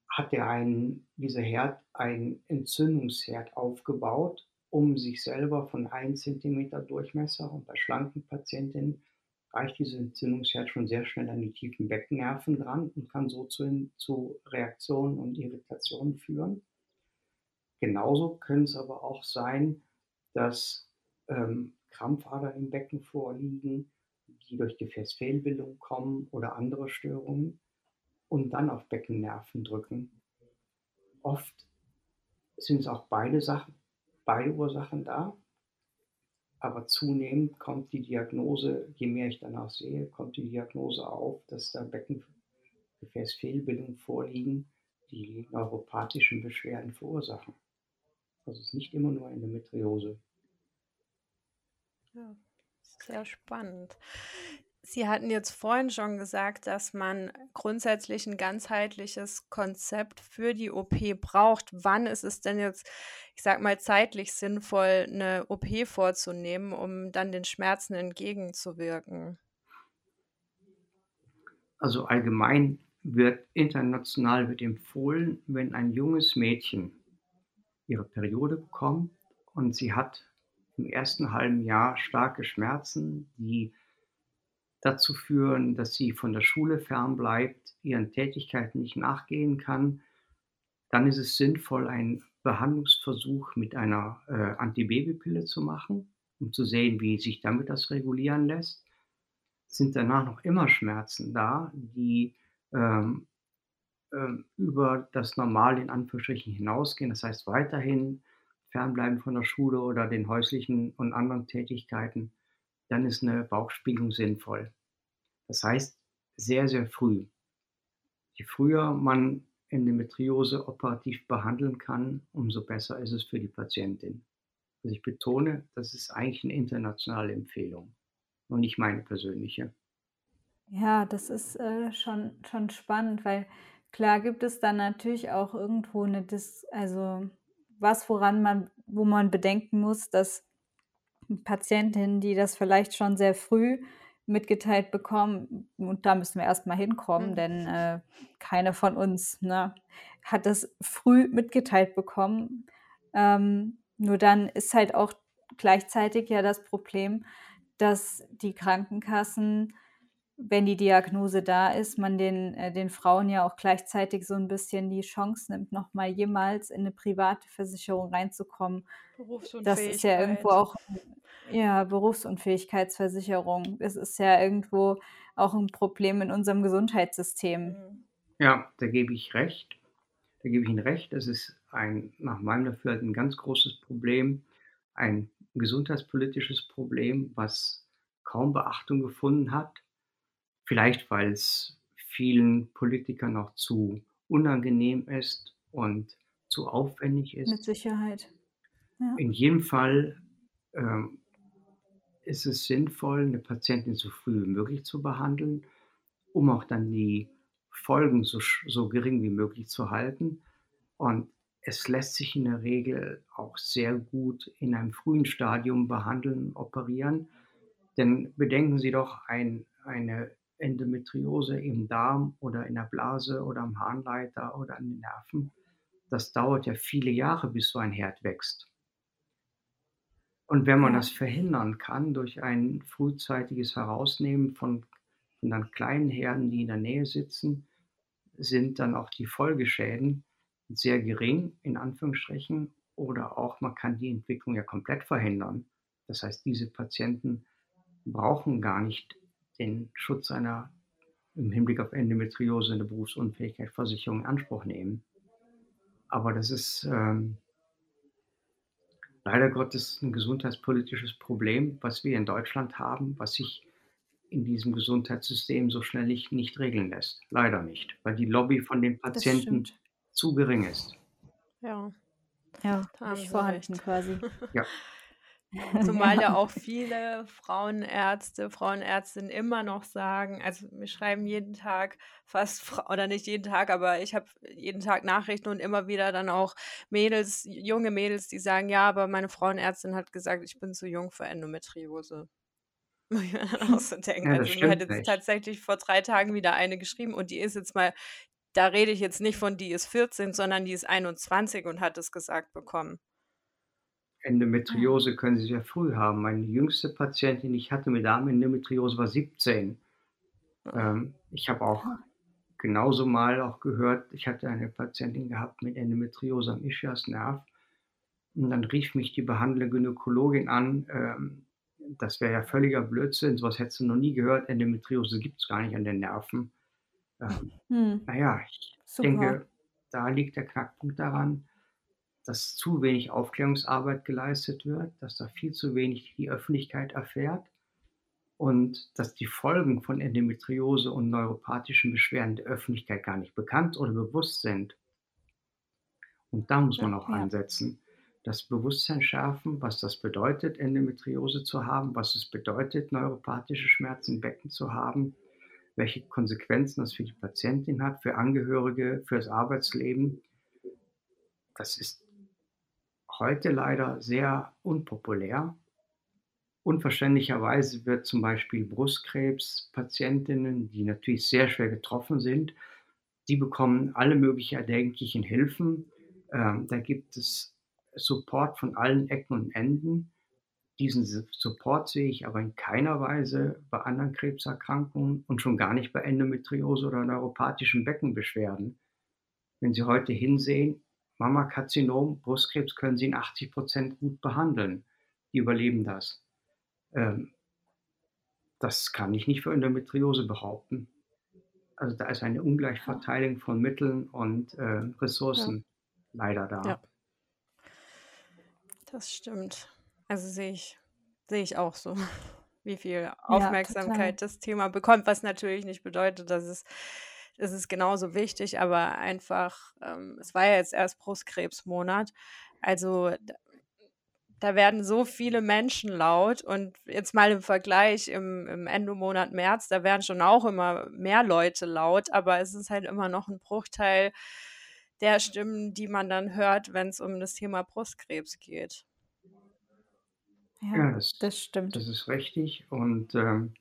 hat er einen, dieser Herd einen Entzündungsherd aufgebaut, um sich selber von 1 cm Durchmesser und bei schlanken Patientinnen reicht dieser Entzündungsherd schon sehr schnell an die tiefen Beckennerven dran und kann so zu, zu Reaktionen und Irritationen führen. Genauso können es aber auch sein, dass ähm, Krampfadern im Becken vorliegen, die durch Gefäßfehlbildung kommen oder andere Störungen und dann auf Beckennerven drücken. Oft sind es auch beide Sachen, beide Ursachen da, aber zunehmend kommt die Diagnose, je mehr ich danach sehe, kommt die Diagnose auf, dass da Beckengefäßfehlbildungen vorliegen, die neuropathischen Beschwerden verursachen. Also es ist nicht immer nur Endometriose. Ja, sehr spannend. Sie hatten jetzt vorhin schon gesagt, dass man grundsätzlich ein ganzheitliches Konzept für die OP braucht. Wann ist es denn jetzt, ich sag mal, zeitlich sinnvoll, eine OP vorzunehmen, um dann den Schmerzen entgegenzuwirken? Also allgemein wird international wird empfohlen, wenn ein junges Mädchen ihre Periode bekommt und sie hat im ersten halben Jahr starke Schmerzen, die dazu führen, dass sie von der Schule fernbleibt, ihren Tätigkeiten nicht nachgehen kann, dann ist es sinnvoll, einen Behandlungsversuch mit einer äh, Antibabypille zu machen, um zu sehen, wie sich damit das regulieren lässt. Sind danach noch immer Schmerzen da, die ähm, äh, über das Normal in Anführungsstrichen hinausgehen, das heißt weiterhin fernbleiben von der Schule oder den häuslichen und anderen Tätigkeiten, dann ist eine Bauchspiegelung sinnvoll. Das heißt, sehr, sehr früh. Je früher man Endometriose operativ behandeln kann, umso besser ist es für die Patientin. Also ich betone, das ist eigentlich eine internationale Empfehlung und nicht meine persönliche. Ja, das ist äh, schon, schon spannend, weil klar gibt es dann natürlich auch irgendwo eine Dis also was, woran man, wo man bedenken muss, dass Patientinnen, die das vielleicht schon sehr früh mitgeteilt bekommen, und da müssen wir erstmal hinkommen, mhm. denn äh, keiner von uns ne, hat das früh mitgeteilt bekommen. Ähm, nur dann ist halt auch gleichzeitig ja das Problem, dass die Krankenkassen, wenn die Diagnose da ist, man den, äh, den Frauen ja auch gleichzeitig so ein bisschen die Chance nimmt, nochmal jemals in eine private Versicherung reinzukommen. Das ist ja irgendwo auch ja, Berufsunfähigkeitsversicherung. Es ist ja irgendwo auch ein Problem in unserem Gesundheitssystem. Mhm. Ja, da gebe ich recht. Da gebe ich Ihnen recht. Das ist ein, nach meinem Dafürhalten, ein ganz großes Problem, ein gesundheitspolitisches Problem, was kaum Beachtung gefunden hat. Vielleicht, weil es vielen Politikern noch zu unangenehm ist und zu aufwendig ist. Mit Sicherheit. Ja. In jedem Fall ähm, ist es sinnvoll, eine Patientin so früh wie möglich zu behandeln, um auch dann die Folgen so, so gering wie möglich zu halten. Und es lässt sich in der Regel auch sehr gut in einem frühen Stadium behandeln, operieren. Denn bedenken Sie doch, ein, eine Endometriose im Darm oder in der Blase oder am Harnleiter oder an den Nerven, das dauert ja viele Jahre, bis so ein Herd wächst. Und wenn man das verhindern kann durch ein frühzeitiges Herausnehmen von, von dann kleinen Herden, die in der Nähe sitzen, sind dann auch die Folgeschäden sehr gering, in Anführungsstrichen, oder auch man kann die Entwicklung ja komplett verhindern. Das heißt, diese Patienten brauchen gar nicht den Schutz einer im Hinblick auf Endometriose eine Berufsunfähigkeitsversicherung in Anspruch nehmen. Aber das ist ähm, leider Gottes ein gesundheitspolitisches Problem, was wir in Deutschland haben, was sich in diesem Gesundheitssystem so schnell nicht, nicht regeln lässt. Leider nicht, weil die Lobby von den Patienten zu gering ist. Ja. Ja, nicht vorhanden quasi. Ja. Zumal ja auch viele Frauenärzte, Frauenärztinnen immer noch sagen, also wir schreiben jeden Tag fast, oder nicht jeden Tag, aber ich habe jeden Tag Nachrichten und immer wieder dann auch Mädels, junge Mädels, die sagen, ja, aber meine Frauenärztin hat gesagt, ich bin zu jung für Endometriose. Muss ich mir dann auch so denken. Ja, Also, mir hat stimmt jetzt nicht. tatsächlich vor 3 Tagen wieder eine geschrieben und die ist jetzt mal da rede ich jetzt nicht von, die ist 14, sondern die ist 21 und hat es gesagt bekommen. Endometriose können Sie sehr früh haben. Meine jüngste Patientin, die ich hatte mit Darmendometriose, war 17. Ähm, ich habe auch genauso mal auch gehört, ich hatte eine Patientin gehabt mit Endometriose am Ischiasnerv und dann rief mich die behandelnde Gynäkologin an, ähm, das wäre ja völliger Blödsinn, so was hättest du noch nie gehört, Endometriose gibt's gar nicht an den Nerven. Ähm, Mhm. na ja, ich Super. denke, da liegt der Knackpunkt daran, dass zu wenig Aufklärungsarbeit geleistet wird, dass da viel zu wenig die Öffentlichkeit erfährt und dass die Folgen von Endometriose und neuropathischen Beschwerden der Öffentlichkeit gar nicht bekannt oder bewusst sind. Und da muss man auch ansetzen. Das Bewusstsein schärfen, was das bedeutet, Endometriose zu haben, was es bedeutet, neuropathische Schmerzen im Becken zu haben, welche Konsequenzen das für die Patientin hat, für Angehörige, fürs Arbeitsleben. Das ist heute leider sehr unpopulär. Unverständlicherweise wird zum Beispiel Brustkrebspatientinnen, die natürlich sehr schwer getroffen sind, die bekommen alle möglichen erdenklichen Hilfen. Ähm, da gibt es Support von allen Ecken und Enden. Diesen Su- Support sehe ich aber in keiner Weise bei anderen Krebserkrankungen und schon gar nicht bei Endometriose oder neuropathischen Beckenbeschwerden. Wenn Sie heute hinsehen, Mammakarzinom, Brustkrebs können Sie in 80 Prozent gut behandeln. Die überleben das. Ähm, das kann ich nicht für Endometriose behaupten. Also da ist eine Ungleichverteilung von Mitteln und äh, Ressourcen leider da. Ja. Das stimmt. Also sehe ich, sehe ich auch so, wie viel Aufmerksamkeit das Thema bekommt, was natürlich nicht bedeutet, dass es, es ist genauso wichtig, aber einfach, ähm, es war ja jetzt erst Brustkrebsmonat, also da, da werden so viele Menschen laut und jetzt mal im Vergleich im, im Endomonat März, da werden schon auch immer mehr Leute laut, aber es ist halt immer noch ein Bruchteil der Stimmen, die man dann hört, wenn es um das Thema Brustkrebs geht. Ja, Ja, das, das stimmt. das ist richtig. Und ähm,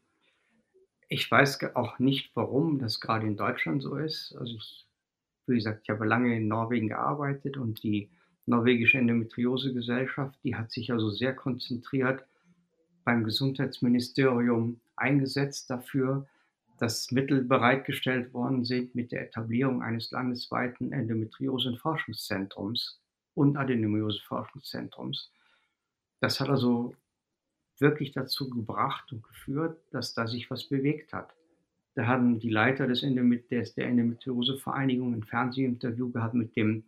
ich weiß auch nicht, warum das gerade in Deutschland so ist. Also ich, wie gesagt, ich habe lange in Norwegen gearbeitet und die norwegische Endometriose-Gesellschaft, die hat sich also sehr konzentriert beim Gesundheitsministerium eingesetzt dafür, dass Mittel bereitgestellt worden sind mit der Etablierung eines landesweiten Endometriose- und Forschungszentrums und Adenomyose-Forschungszentrums. Das hat also wirklich dazu gebracht und geführt, dass da sich was bewegt hat. Da haben die Leiter des Endomet des, der Endometriose-Vereinigung ein Fernsehinterview gehabt mit dem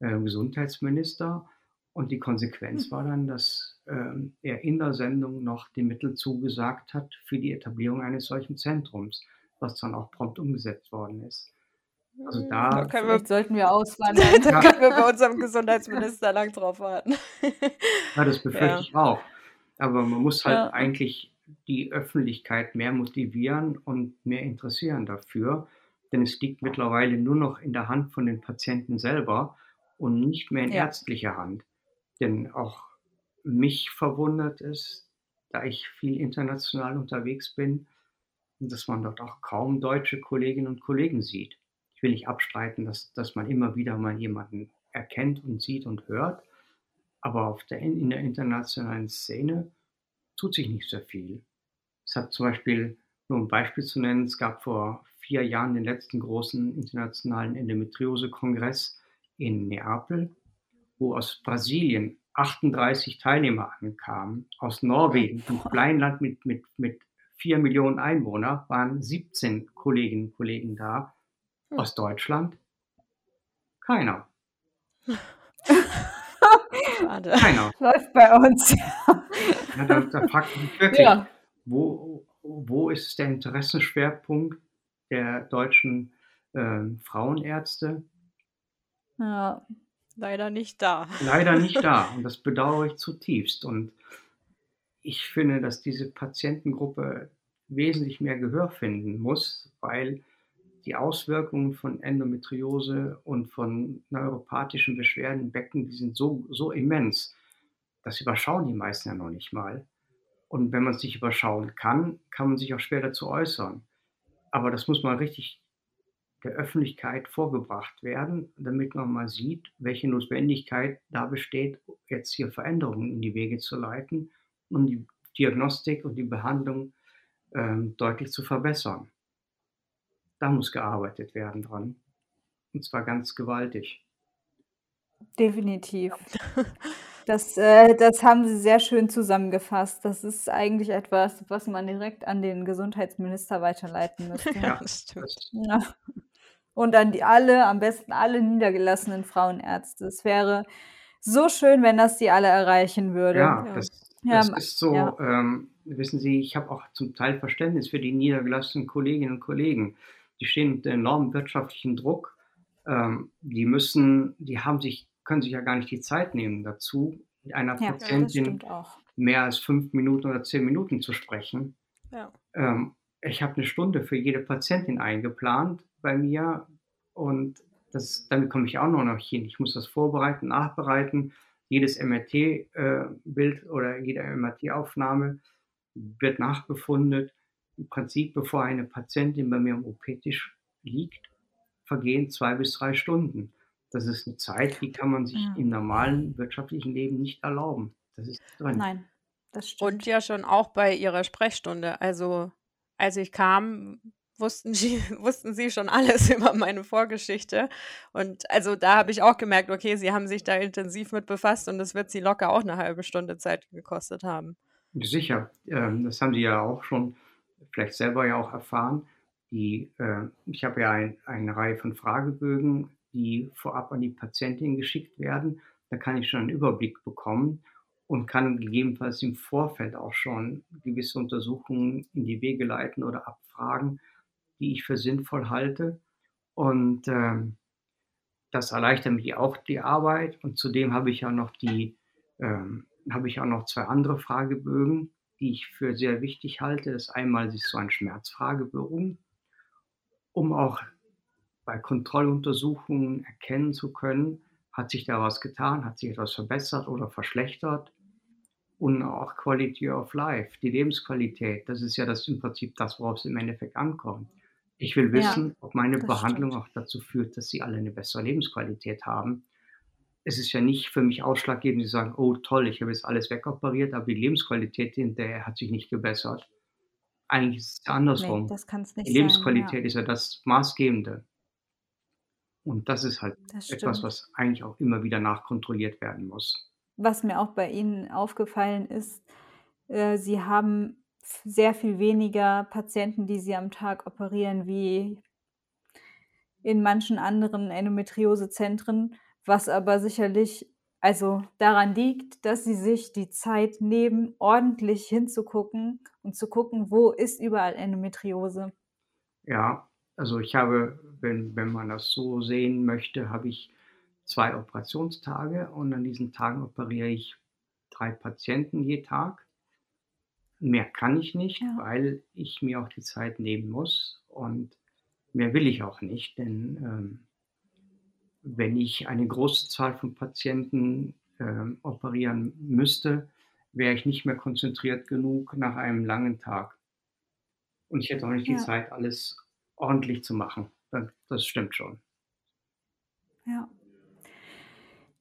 äh, Gesundheitsminister und die Konsequenz war dann, dass ähm, er in der Sendung noch die Mittel zugesagt hat für die Etablierung eines solchen Zentrums, was dann auch prompt umgesetzt worden ist. Also Hm, da- da können wir, sollten wir auswandern. da können wir bei unserem Gesundheitsminister lang drauf warten. Ja, das befürchte Ja. ich auch. Aber man muss halt Ja. eigentlich die Öffentlichkeit mehr motivieren und mehr interessieren dafür. Denn es liegt mittlerweile nur noch in der Hand von den Patienten selber und nicht mehr in Ja. ärztlicher Hand. Denn auch mich verwundert es, da ich viel international unterwegs bin, dass man dort auch kaum deutsche Kolleginnen und Kollegen sieht. Ich will nicht abstreiten, dass, dass man immer wieder mal jemanden erkennt und sieht und hört. Aber auf der, in der internationalen Szene tut sich nicht sehr viel. Es hat zum Beispiel, nur um ein Beispiel zu nennen, es gab vor vier Jahren den letzten großen internationalen Endometriose-Kongress in Neapel, wo aus Brasilien 38 Teilnehmer ankamen. Aus Norwegen, einem kleinen Land mit, mit, mit 4 Millionen Einwohnern, waren 17 Kolleginnen und Kollegen da. Hm. Aus Deutschland keiner. Schade. Keiner. Läuft bei uns. Ja, da, da fragt man sich wirklich, Ja. wo, wo ist der Interessenschwerpunkt der deutschen ähm, Frauenärzte? ja. Leider nicht da. Leider nicht da. Und das bedauere ich zutiefst. Und ich finde, dass diese Patientengruppe wesentlich mehr Gehör finden muss, weil die Auswirkungen von Endometriose und von neuropathischen Beschwerden im Becken, die sind so, so immens. Das überschauen die meisten ja noch nicht mal. Und wenn man es nicht überschauen kann, kann man sich auch schwer dazu äußern. Aber das muss mal richtig der Öffentlichkeit vorgebracht werden, damit man mal sieht, welche Notwendigkeit da besteht, jetzt hier Veränderungen in die Wege zu leiten und die Diagnostik und die Behandlung ähm, deutlich zu verbessern. Da muss gearbeitet werden dran. Und zwar ganz gewaltig. Definitiv. Das, äh, das haben Sie sehr schön zusammengefasst. Das ist eigentlich etwas, was man direkt an den Gesundheitsminister weiterleiten müsste. Ja, das stimmt. Ja. Und an die alle, am besten alle niedergelassenen Frauenärzte. Es wäre so schön, wenn das die alle erreichen würde. Ja, Ja. das, Ja, das ist so, ja. ähm, wissen Sie, ich habe auch zum Teil Verständnis für die niedergelassenen Kolleginnen und Kollegen. Die stehen unter enormem wirtschaftlichen Druck. Ähm, die müssen, die haben sich, können sich ja gar nicht die Zeit nehmen dazu, mit einer Ja, Patientin mehr als fünf Minuten oder zehn Minuten zu sprechen. Ja. Ähm, ich habe eine Stunde für jede Patientin eingeplant bei mir und das, damit komme ich auch noch nicht hin. Ich muss das vorbereiten, nachbereiten. Jedes MRT-Bild oder jede MRT-Aufnahme wird nachbefundet. Im Prinzip, bevor eine Patientin bei mir am OP-Tisch liegt, vergehen zwei bis drei Stunden. Das ist eine Zeit, die kann man sich Ja. im normalen wirtschaftlichen Leben nicht erlauben. Das ist drin. Nein, das Und stimmt. ja schon auch bei Ihrer Sprechstunde. Also, als ich kam, wussten Sie wussten Sie schon alles über meine Vorgeschichte. Und also, da habe ich auch gemerkt, okay, Sie haben sich da intensiv mit befasst und das wird Sie locker auch eine halbe Stunde Zeit gekostet haben. Sicher, ähm, das haben Sie ja auch schon vielleicht selber ja auch erfahren. Die, äh, ich habe ja ein, eine Reihe von Fragebögen, die vorab an die Patientin geschickt werden. Da kann ich schon einen Überblick bekommen und kann gegebenenfalls im Vorfeld auch schon gewisse Untersuchungen in die Wege leiten oder abfragen, die ich für sinnvoll halte. Und ähm, das erleichtert mir auch die Arbeit. Und zudem habe ich ja noch die, ähm, habe ich auch noch zwei andere Fragebögen, die ich für sehr wichtig halte. Das einmal ist so ein Schmerzfragebogen, um auch bei Kontrolluntersuchungen erkennen zu können, hat sich da was getan, hat sich etwas verbessert oder verschlechtert. Und auch Quality of Life, die Lebensqualität, das ist ja das im Prinzip das, worauf es im Endeffekt ankommt. Ich will Ja, wissen, ob meine Behandlung stimmt. auch dazu führt, dass sie alle eine bessere Lebensqualität haben. Es ist ja nicht für mich ausschlaggebend, zu sagen, oh toll, ich habe jetzt alles wegoperiert, aber die Lebensqualität hinterher hat sich nicht gebessert. Eigentlich ist es andersrum. das kann's Die nicht sein, ja. Lebensqualität ist ja das Maßgebende. Und das ist halt Das etwas, was eigentlich auch immer wieder nachkontrolliert werden muss. Was mir auch bei Ihnen aufgefallen ist, äh, Sie haben sehr viel weniger Patienten, die Sie am Tag operieren, wie in manchen anderen Endometriosezentren, was aber sicherlich also daran liegt, dass Sie sich die Zeit nehmen, ordentlich hinzugucken und zu gucken, wo ist überall Endometriose. Ja, also ich habe, wenn wenn man das so sehen möchte, habe ich 2 Operationstage und an diesen Tagen operiere ich 3 Patienten je Tag. Mehr kann ich nicht, Ja. weil ich mir auch die Zeit nehmen muss und mehr will ich auch nicht, denn, ähm, wenn ich eine große Zahl von Patienten, ähm, operieren müsste, wäre ich nicht mehr konzentriert genug nach einem langen Tag. Und ich hätte auch nicht die Ja. Zeit, alles ordentlich zu machen. Da das stimmt schon. Ja.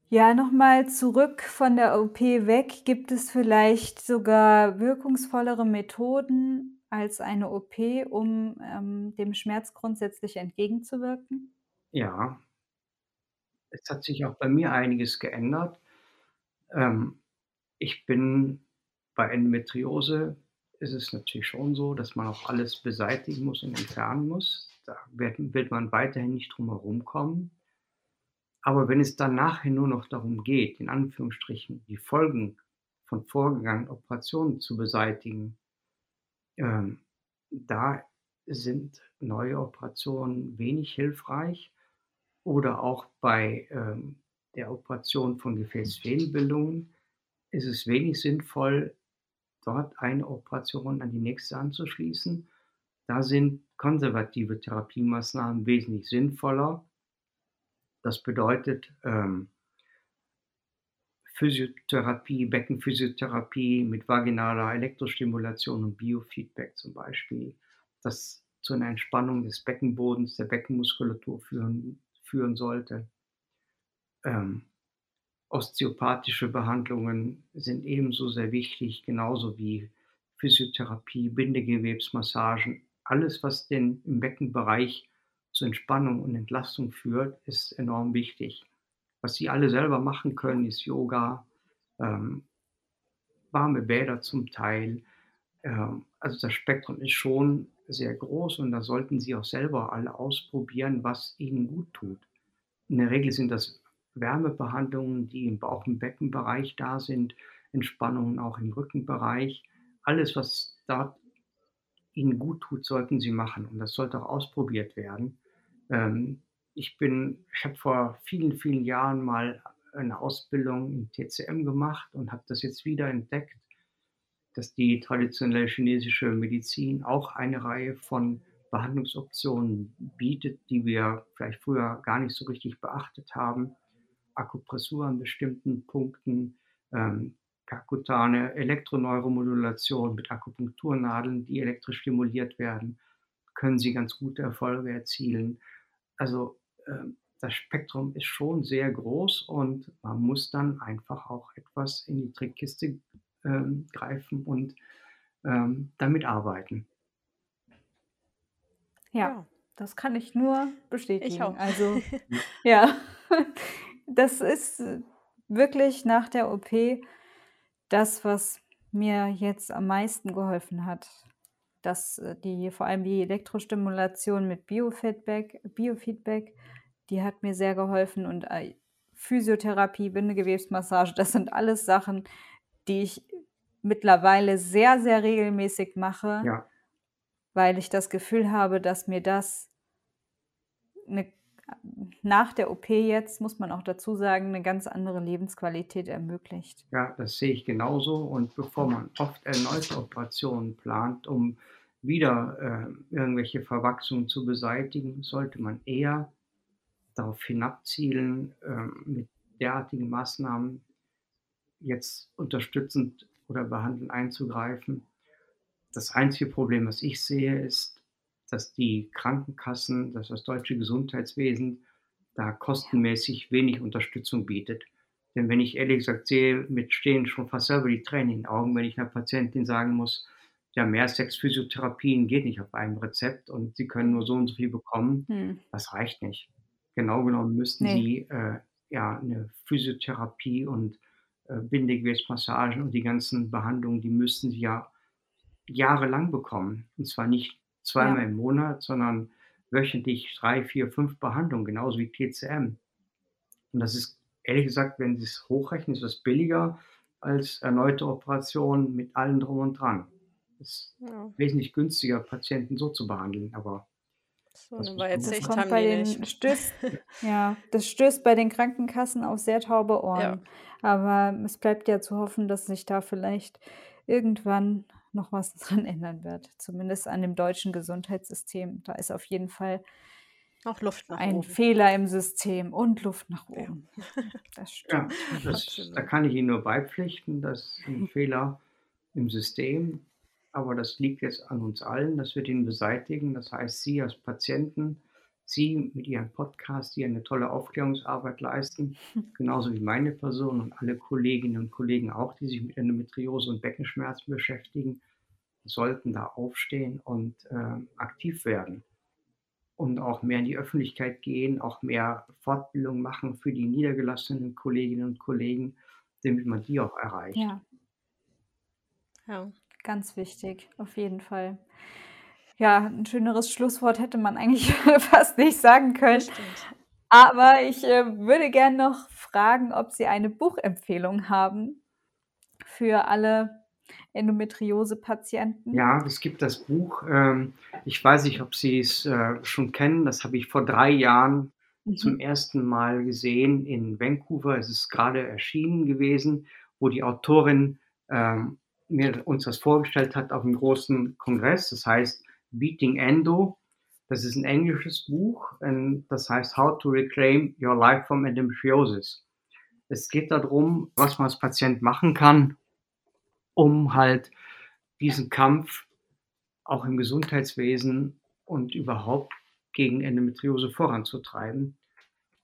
Ja, noch mal zurück von der OP weg. Gibt es vielleicht sogar wirkungsvollere Methoden als eine OP, um, ähm, dem Schmerz grundsätzlich entgegenzuwirken? Ja. Es hat sich auch bei mir einiges geändert. Ähm, ich bin bei Endometriose ist es natürlich schon so, dass man auch alles beseitigen muss und entfernen muss. Da wird wird man weiterhin nicht drum herum kommen. Aber wenn es dann nachher nur noch darum geht, in Anführungsstrichen, die Folgen von vorgegangenen Operationen zu beseitigen, ähm, da sind neue Operationen wenig hilfreich oder auch bei, ähm, der Operation von Gefäßfehlbildungen ist es wenig sinnvoll, dort eine Operation an die nächste anzuschließen. Da sind konservative Therapiemaßnahmen wesentlich sinnvoller. Das bedeutet, ähm Physiotherapie, Beckenphysiotherapie mit vaginaler Elektrostimulation und Biofeedback zum Beispiel, das zu einer Entspannung des Beckenbodens, der Beckenmuskulatur führen, führen sollte. Ähm, osteopathische Behandlungen sind ebenso sehr wichtig, genauso wie Physiotherapie, Bindegewebsmassagen. Alles, was den im Beckenbereich zur Entspannung und Entlastung führt, ist enorm wichtig. Was Sie alle selber machen können, ist Yoga, ähm, warme Bäder zum Teil. Ähm, also das Spektrum ist schon sehr groß und da sollten Sie auch selber alle ausprobieren, was Ihnen gut tut. In der Regel sind das Wärmebehandlungen, die im Bauch- und Beckenbereich da sind, Entspannungen auch im Rückenbereich. Alles, was dort Ihnen gut tut, sollten Sie machen und das sollte auch ausprobiert werden. Ähm, ich bin, ich habe vor vielen, vielen Jahren mal eine Ausbildung in TCM gemacht und habe das jetzt wieder entdeckt, dass die traditionelle chinesische Medizin auch eine Reihe von Behandlungsoptionen bietet, die wir vielleicht früher gar nicht so richtig beachtet haben. Akupressur an bestimmten Punkten, ähm, kakutane Elektroneuromodulation mit Akupunkturnadeln, die elektrisch stimuliert werden, können sie ganz gute Erfolge erzielen. Also ähm, das Spektrum ist schon sehr groß und man muss dann einfach auch etwas in die Trickkiste ähm, greifen und ähm, damit arbeiten. Ja, das kann ich nur bestätigen. Ich auch. Also, ja, das ist wirklich nach der OP das, was mir jetzt am meisten geholfen hat. Dass äh, die, vor allem die Elektrostimulation mit Biofeedback, Biofeedback, die hat mir sehr geholfen und äh, Physiotherapie, Bindegewebsmassage, das sind alles Sachen, die ich mittlerweile sehr, sehr regelmäßig mache, Ja, weil ich das Gefühl habe, dass mir das 'ne nach der OP jetzt, muss man auch dazu sagen, eine ganz andere Lebensqualität ermöglicht. ja, das sehe ich genauso. Und bevor man oft erneute Operationen plant, um wieder äh, irgendwelche Verwachsungen zu beseitigen, sollte man eher darauf hinabzielen, ähm, mit derartigen Maßnahmen jetzt unterstützend oder behandelnd einzugreifen. Das einzige Problem, was ich sehe, ist, dass die Krankenkassen, dass das deutsche Gesundheitswesen da kostenmäßig wenig Unterstützung bietet. Denn wenn ich ehrlich gesagt sehe, mit stehen schon fast selber die Tränen in den Augen, wenn ich einer Patientin sagen muss, ja, mehr sechs Physiotherapien geht nicht auf einem Rezept und sie können nur so und so viel bekommen, Hm. das reicht nicht. Genau genommen müssten Ne. sie äh, ja eine Physiotherapie und äh, Bindegewebsmassagen und die ganzen Behandlungen, die müssten sie ja jahrelang bekommen. Und zwar nicht zweimal Ja. im Monat, sondern wöchentlich drei, vier, fünf Behandlungen, genauso wie TCM. Und das ist ehrlich gesagt, wenn Sie es hochrechnen, ist das billiger als erneute Operationen mit allem drum und dran. Es ist Ja. wesentlich günstiger, Patienten so zu behandeln, aber So Das Weitsicht Das wissen. kommt haben bei die den nicht. stößt ja, das stößt bei den Krankenkassen auf sehr taube Ja. Ohren. Aber es bleibt ja zu hoffen, dass sich da vielleicht irgendwann noch was dran ändern wird, zumindest an dem deutschen Gesundheitssystem. Da ist auf jeden Fall Auch Luft nach ein oben. Fehler im System und Luft nach Ja. oben. Das ja, stimmt. das, da kann ich Ihnen nur beipflichten, das ist ein Fehler im System, aber das liegt jetzt an uns allen, dass wir den beseitigen. Das heißt, Sie als Patienten, Sie mit Ihrem Podcast, die eine tolle Aufklärungsarbeit leisten, genauso wie meine Person und alle Kolleginnen und Kollegen auch, die sich mit Endometriose und Beckenschmerzen beschäftigen, sollten da aufstehen und ähm, aktiv werden und auch mehr in die Öffentlichkeit gehen, auch mehr Fortbildung machen für die niedergelassenen Kolleginnen und Kollegen, damit man die auch erreicht. Ja, Ja. Ganz wichtig, auf jeden Fall. Ja, ein schöneres Schlusswort hätte man eigentlich fast nicht sagen können. Aber ich äh, würde gern noch fragen, ob Sie eine Buchempfehlung haben für alle Endometriose-Patienten. Ja, es gibt das Buch, ähm, ich weiß nicht, ob Sie es äh, schon kennen, das habe ich vor drei Jahren zum Mhm. ersten Mal gesehen in Vancouver. Es ist gerade erschienen gewesen, wo die Autorin ähm, mir uns das vorgestellt hat auf einem großen Kongress. Das heißt Beating Endo. Das ist ein englisches Buch. ähm, Das heißt How to Reclaim Your Life from Endometriosis. Es geht darum, was man als Patient machen kann, um halt diesen Kampf auch im Gesundheitswesen und überhaupt gegen Endometriose voranzutreiben.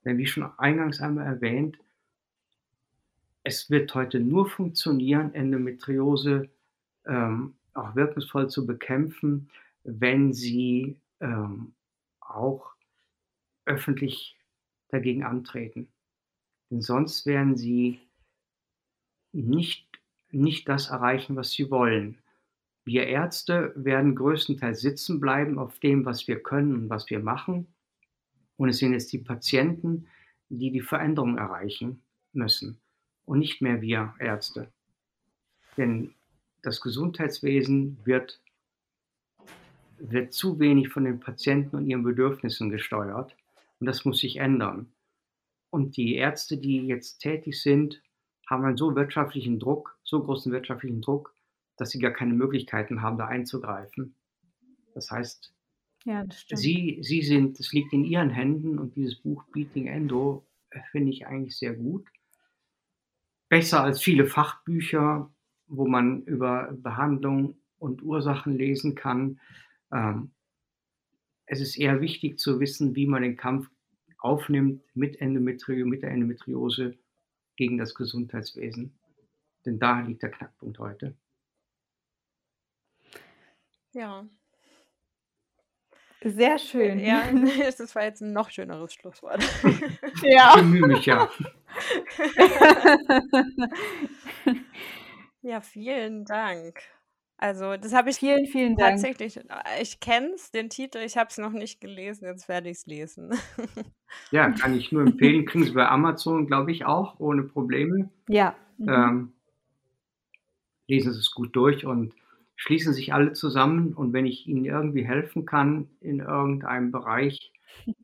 Denn wie schon eingangs einmal erwähnt, es wird heute nur funktionieren, Endometriose ähm, auch wirkungsvoll zu bekämpfen, wenn sie ähm, auch öffentlich dagegen antreten. Denn sonst werden sie nicht, nicht das erreichen, was sie wollen. Wir Ärzte werden größtenteils sitzen bleiben auf dem, was wir können und was wir machen. Und es sind jetzt die Patienten, die die Veränderung erreichen müssen und nicht mehr wir Ärzte. Denn das Gesundheitswesen wird, wird zu wenig von den Patienten und ihren Bedürfnissen gesteuert. Und das muss sich ändern. Und die Ärzte, die jetzt tätig sind, haben einen so wirtschaftlichen Druck, so großen wirtschaftlichen Druck, dass sie gar keine Möglichkeiten haben, da einzugreifen. Das heißt, ja, das sie, sie sind, es liegt in ihren Händen und dieses Buch Beating Endo finde ich eigentlich sehr gut. Besser als viele Fachbücher, wo man über Behandlung und Ursachen lesen kann. Ähm, es ist eher wichtig zu wissen, wie man den Kampf aufnimmt mit, Endometrio, mit der Endometriose gegen das Gesundheitswesen. Denn da liegt der Knackpunkt heute. Ja. Sehr schön. Ja, das war jetzt ein noch schöneres Schlusswort. ja. Ich bemühe mich ja. ja, vielen Dank. Also, das habe ich Vielen, vielen Dank. tatsächlich ich kenne es, den Titel, ich habe es noch nicht gelesen, jetzt werde ich es lesen. Ja, kann ich nur empfehlen. Kriegen Sie bei Amazon, glaube ich, auch ohne Probleme. Ja. Mhm. Ähm, lesen Sie es gut durch und schließen sich alle zusammen. Und wenn ich Ihnen irgendwie helfen kann in irgendeinem Bereich,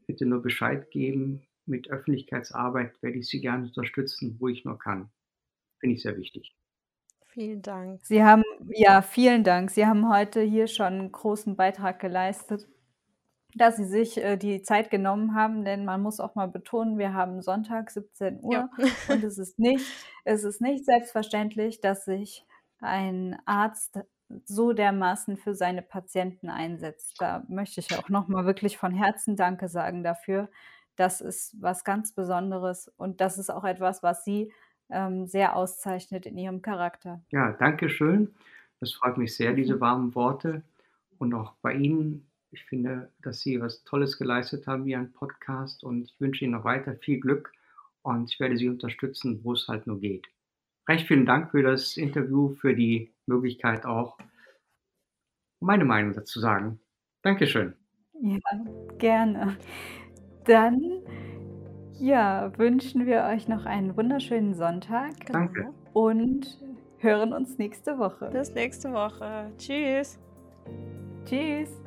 bitte nur Bescheid geben. Mit Öffentlichkeitsarbeit werde ich Sie gerne unterstützen, wo ich nur kann. Finde ich sehr wichtig. Vielen Dank. Sie haben ja, vielen Dank. Sie haben heute hier schon einen großen Beitrag geleistet, dass Sie sich, äh, die Zeit genommen haben, denn man muss auch mal betonen, wir haben Sonntag 17 Uhr Ja. und es ist nicht es ist nicht selbstverständlich, dass sich ein Arzt so dermaßen für seine Patienten einsetzt. Da möchte ich auch noch mal wirklich von Herzen Danke sagen dafür. Das ist was ganz Besonderes und das ist auch etwas, was Sie ähm, sehr auszeichnet in ihrem Charakter. Ja, danke schön. Das freut mich sehr, diese warmen Worte. Und auch bei Ihnen. Ich finde, dass Sie was Tolles geleistet haben wie ein Podcast. Und ich wünsche Ihnen noch weiter viel Glück. Und ich werde Sie unterstützen, wo es halt nur geht. Recht vielen Dank für das Interview, für die Möglichkeit auch, meine Meinung dazu sagen. Dankeschön. Ja, gerne. Dann ja, wünschen wir euch noch einen wunderschönen Sonntag. Danke. Und hören uns nächste Woche. Bis nächste Woche. Tschüss. Tschüss.